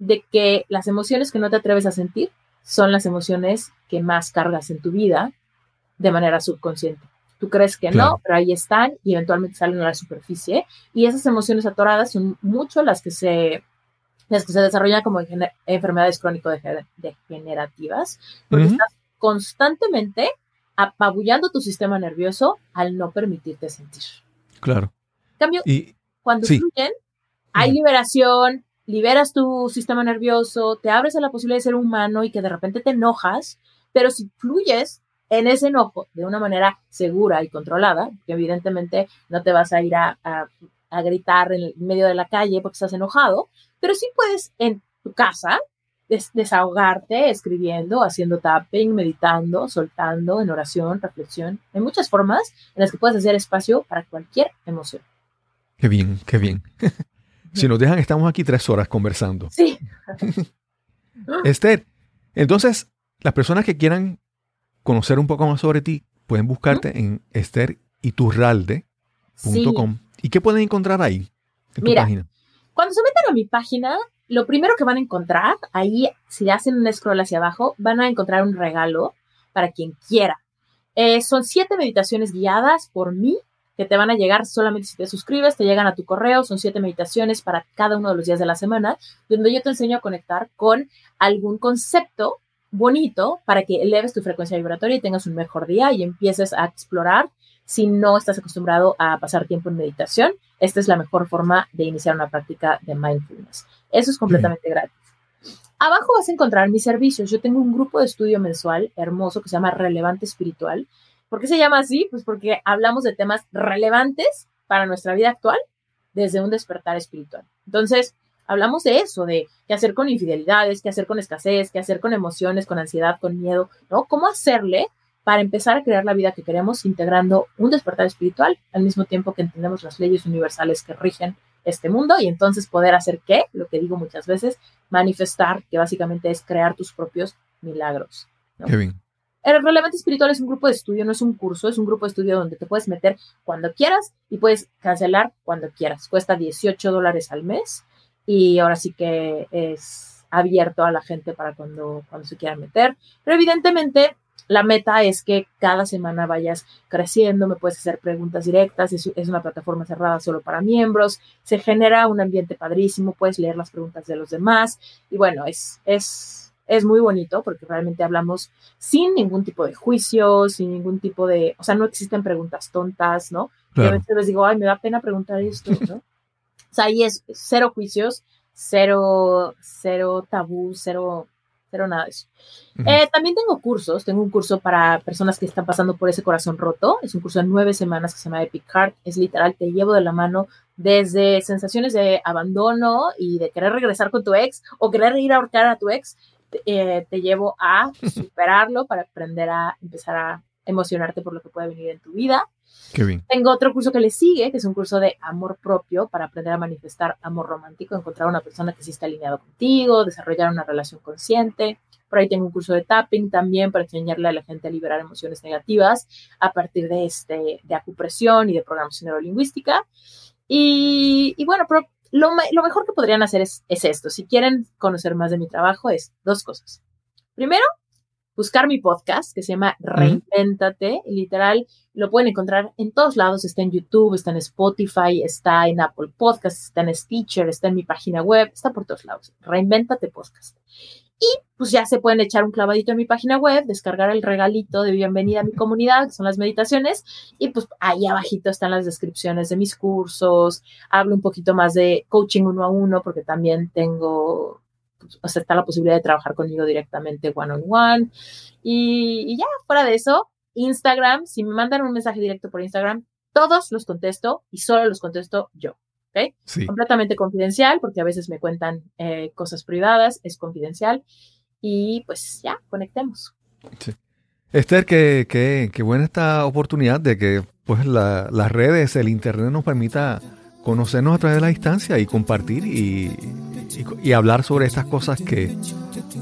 de que las emociones que no te atreves a sentir son las emociones que más cargas en tu vida de manera subconsciente. Tú crees que no, pero ahí están y eventualmente salen a la superficie. Y esas emociones atoradas son mucho las que se, las que se desarrollan como enfermedades crónico-degenerativas, porque estás constantemente apabullando tu sistema nervioso al no permitirte sentir. Claro. cambio, y, cuando fluyen, hay liberación, liberas tu sistema nervioso, te abres a la posibilidad de ser humano y que de repente te enojas, pero si fluyes en ese enojo de una manera segura y controlada, que evidentemente no te vas a ir a, a gritar en el medio de la calle porque estás enojado, pero sí puedes en tu casa desahogarte escribiendo, haciendo tapping, meditando, soltando, en oración, reflexión. Hay muchas formas en las que puedes hacer espacio para cualquier emoción. Qué bien, qué bien. si nos dejan, estamos aquí tres horas conversando. Sí. Esther, entonces, las personas que quieran conocer un poco más sobre ti pueden buscarte en esteriturralde.com. ¿Y qué pueden encontrar ahí? En tu página? cuando se meten a mi página, lo primero que van a encontrar, ahí, si hacen un scroll hacia abajo, van a encontrar un regalo para quien quiera. Eh, son siete meditaciones guiadas por mí que te van a llegar solamente si te suscribes, te llegan a tu correo, son siete meditaciones para cada uno de los días de la semana, donde yo te enseño a conectar con algún concepto bonito para que eleves tu frecuencia vibratoria y tengas un mejor día y empieces a explorar si no estás acostumbrado a pasar tiempo en meditación. Esta es la mejor forma de iniciar una práctica de mindfulness. Eso es completamente gratis. Abajo vas a encontrar mis servicios. Yo tengo un grupo de estudio mensual hermoso que se llama Relevante Espiritual. ¿Por qué se llama así? Pues porque hablamos de temas relevantes para nuestra vida actual desde un despertar espiritual. Entonces, hablamos de eso, de qué hacer con infidelidades, qué hacer con escasez, qué hacer con emociones, con ansiedad, con miedo, ¿no? ¿Cómo hacerle para empezar a crear la vida que queremos integrando un despertar espiritual al mismo tiempo que entendemos las leyes universales que rigen este mundo y entonces poder hacer qué, lo que digo muchas veces, manifestar, que básicamente es crear tus propios milagros. El Relevante Espiritual es un grupo de estudio, no es un curso, es un grupo de estudio donde te puedes meter cuando quieras y puedes cancelar cuando quieras. Cuesta 18 dólares al mes y ahora sí que es abierto a la gente para cuando, cuando se quieran meter. Pero evidentemente la meta es que cada semana vayas creciendo, me puedes hacer preguntas directas, es, una plataforma cerrada solo para miembros, se genera un ambiente padrísimo, puedes leer las preguntas de los demás y bueno, es, es, es muy bonito porque realmente hablamos sin ningún tipo de juicio, sin ningún tipo de, o sea, no existen preguntas tontas, ¿no? Y a veces les digo, ay, me da pena preguntar esto, ¿no? O sea, ahí es cero juicios, cero, cero tabú, cero pero nada de eso. Eh, también tengo cursos, tengo un curso para personas que están pasando por ese corazón roto, es un curso de nueve semanas que se llama Epic Heart, es literal, te llevo de la mano desde sensaciones de abandono y de querer regresar con tu ex o querer ir a ahorcar a tu ex, te eh, llevo a superarlo para aprender a empezar a emocionarte por lo que puede venir en tu vida. Tengo otro curso que le sigue, que es un curso de amor propio para aprender a manifestar amor romántico, encontrar una persona que sí está alineado contigo, desarrollar una relación consciente. Por ahí tengo un curso de tapping también para enseñarle a la gente a liberar emociones negativas a partir de, este, de acupresión y de programación neurolingüística. Y, y bueno, lo, lo, mejor que podrían hacer es, es esto. Si quieren conocer más de mi trabajo, es dos cosas. Primero, buscar mi podcast que se llama Reinventate. Literal, lo pueden encontrar en todos lados. Está en YouTube, está en Spotify, está en Apple Podcasts, está en Stitcher, está en mi página web, está por todos lados. Reinventate Podcast. Y pues ya se pueden echar un clavadito en mi página web, descargar el regalito de bienvenida a mi comunidad, que son las meditaciones, y pues ahí abajito están las descripciones de mis cursos, hablo un poquito más de coaching uno a uno, porque también tengo o sea, está la posibilidad de trabajar conmigo directamente one on one. Y, ya, fuera de eso, Instagram, si me mandan un mensaje directo por Instagram, todos los contesto y solo los contesto yo. ¿ok? Completamente confidencial, porque a veces me cuentan eh, cosas privadas, es confidencial. Y pues ya, conectemos. Sí. Esther, qué, qué, buena esta oportunidad de que pues las redes, el internet nos permita conocernos a través de la distancia y compartir y, y, hablar sobre estas cosas que,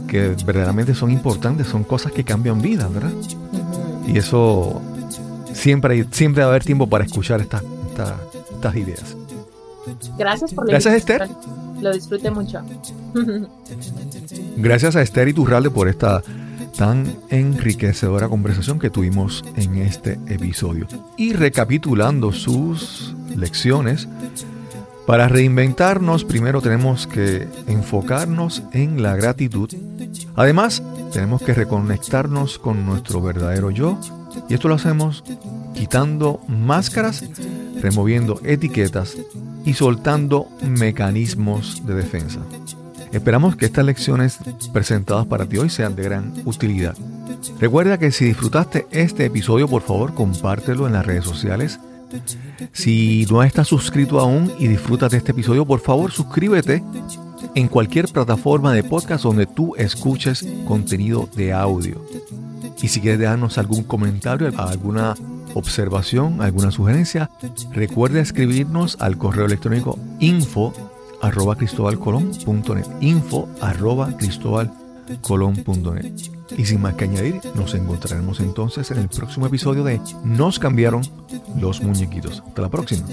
que, verdaderamente son importantes, son cosas que cambian vidas, ¿verdad? Y eso siempre, siempre va a haber tiempo para escuchar estas estas ideas. Gracias por la Gracias, Esther. Lo disfruté mucho. Gracias a Esther y Turralde por esta tan enriquecedora conversación que tuvimos en este episodio. Y recapitulando sus lecciones, para reinventarnos primero tenemos que enfocarnos en la gratitud. Además, tenemos que reconectarnos con nuestro verdadero yo. Y esto lo hacemos quitando máscaras, removiendo etiquetas y soltando mecanismos de defensa. Esperamos que estas lecciones presentadas para ti hoy sean de gran utilidad. Recuerda que si disfrutaste este episodio, por favor compártelo en las redes sociales si no estás suscrito aún y disfrutas de este episodio, por favor suscríbete en cualquier plataforma de podcast donde tú escuches contenido de audio. Y si quieres dejarnos algún comentario, alguna observación, alguna sugerencia, recuerda escribirnos al correo electrónico info arroba cristobalcolón.net info arroba colón.net. Y sin más que añadir, nos encontraremos entonces en el próximo episodio de Nos cambiaron los muñequitos. Hasta la próxima.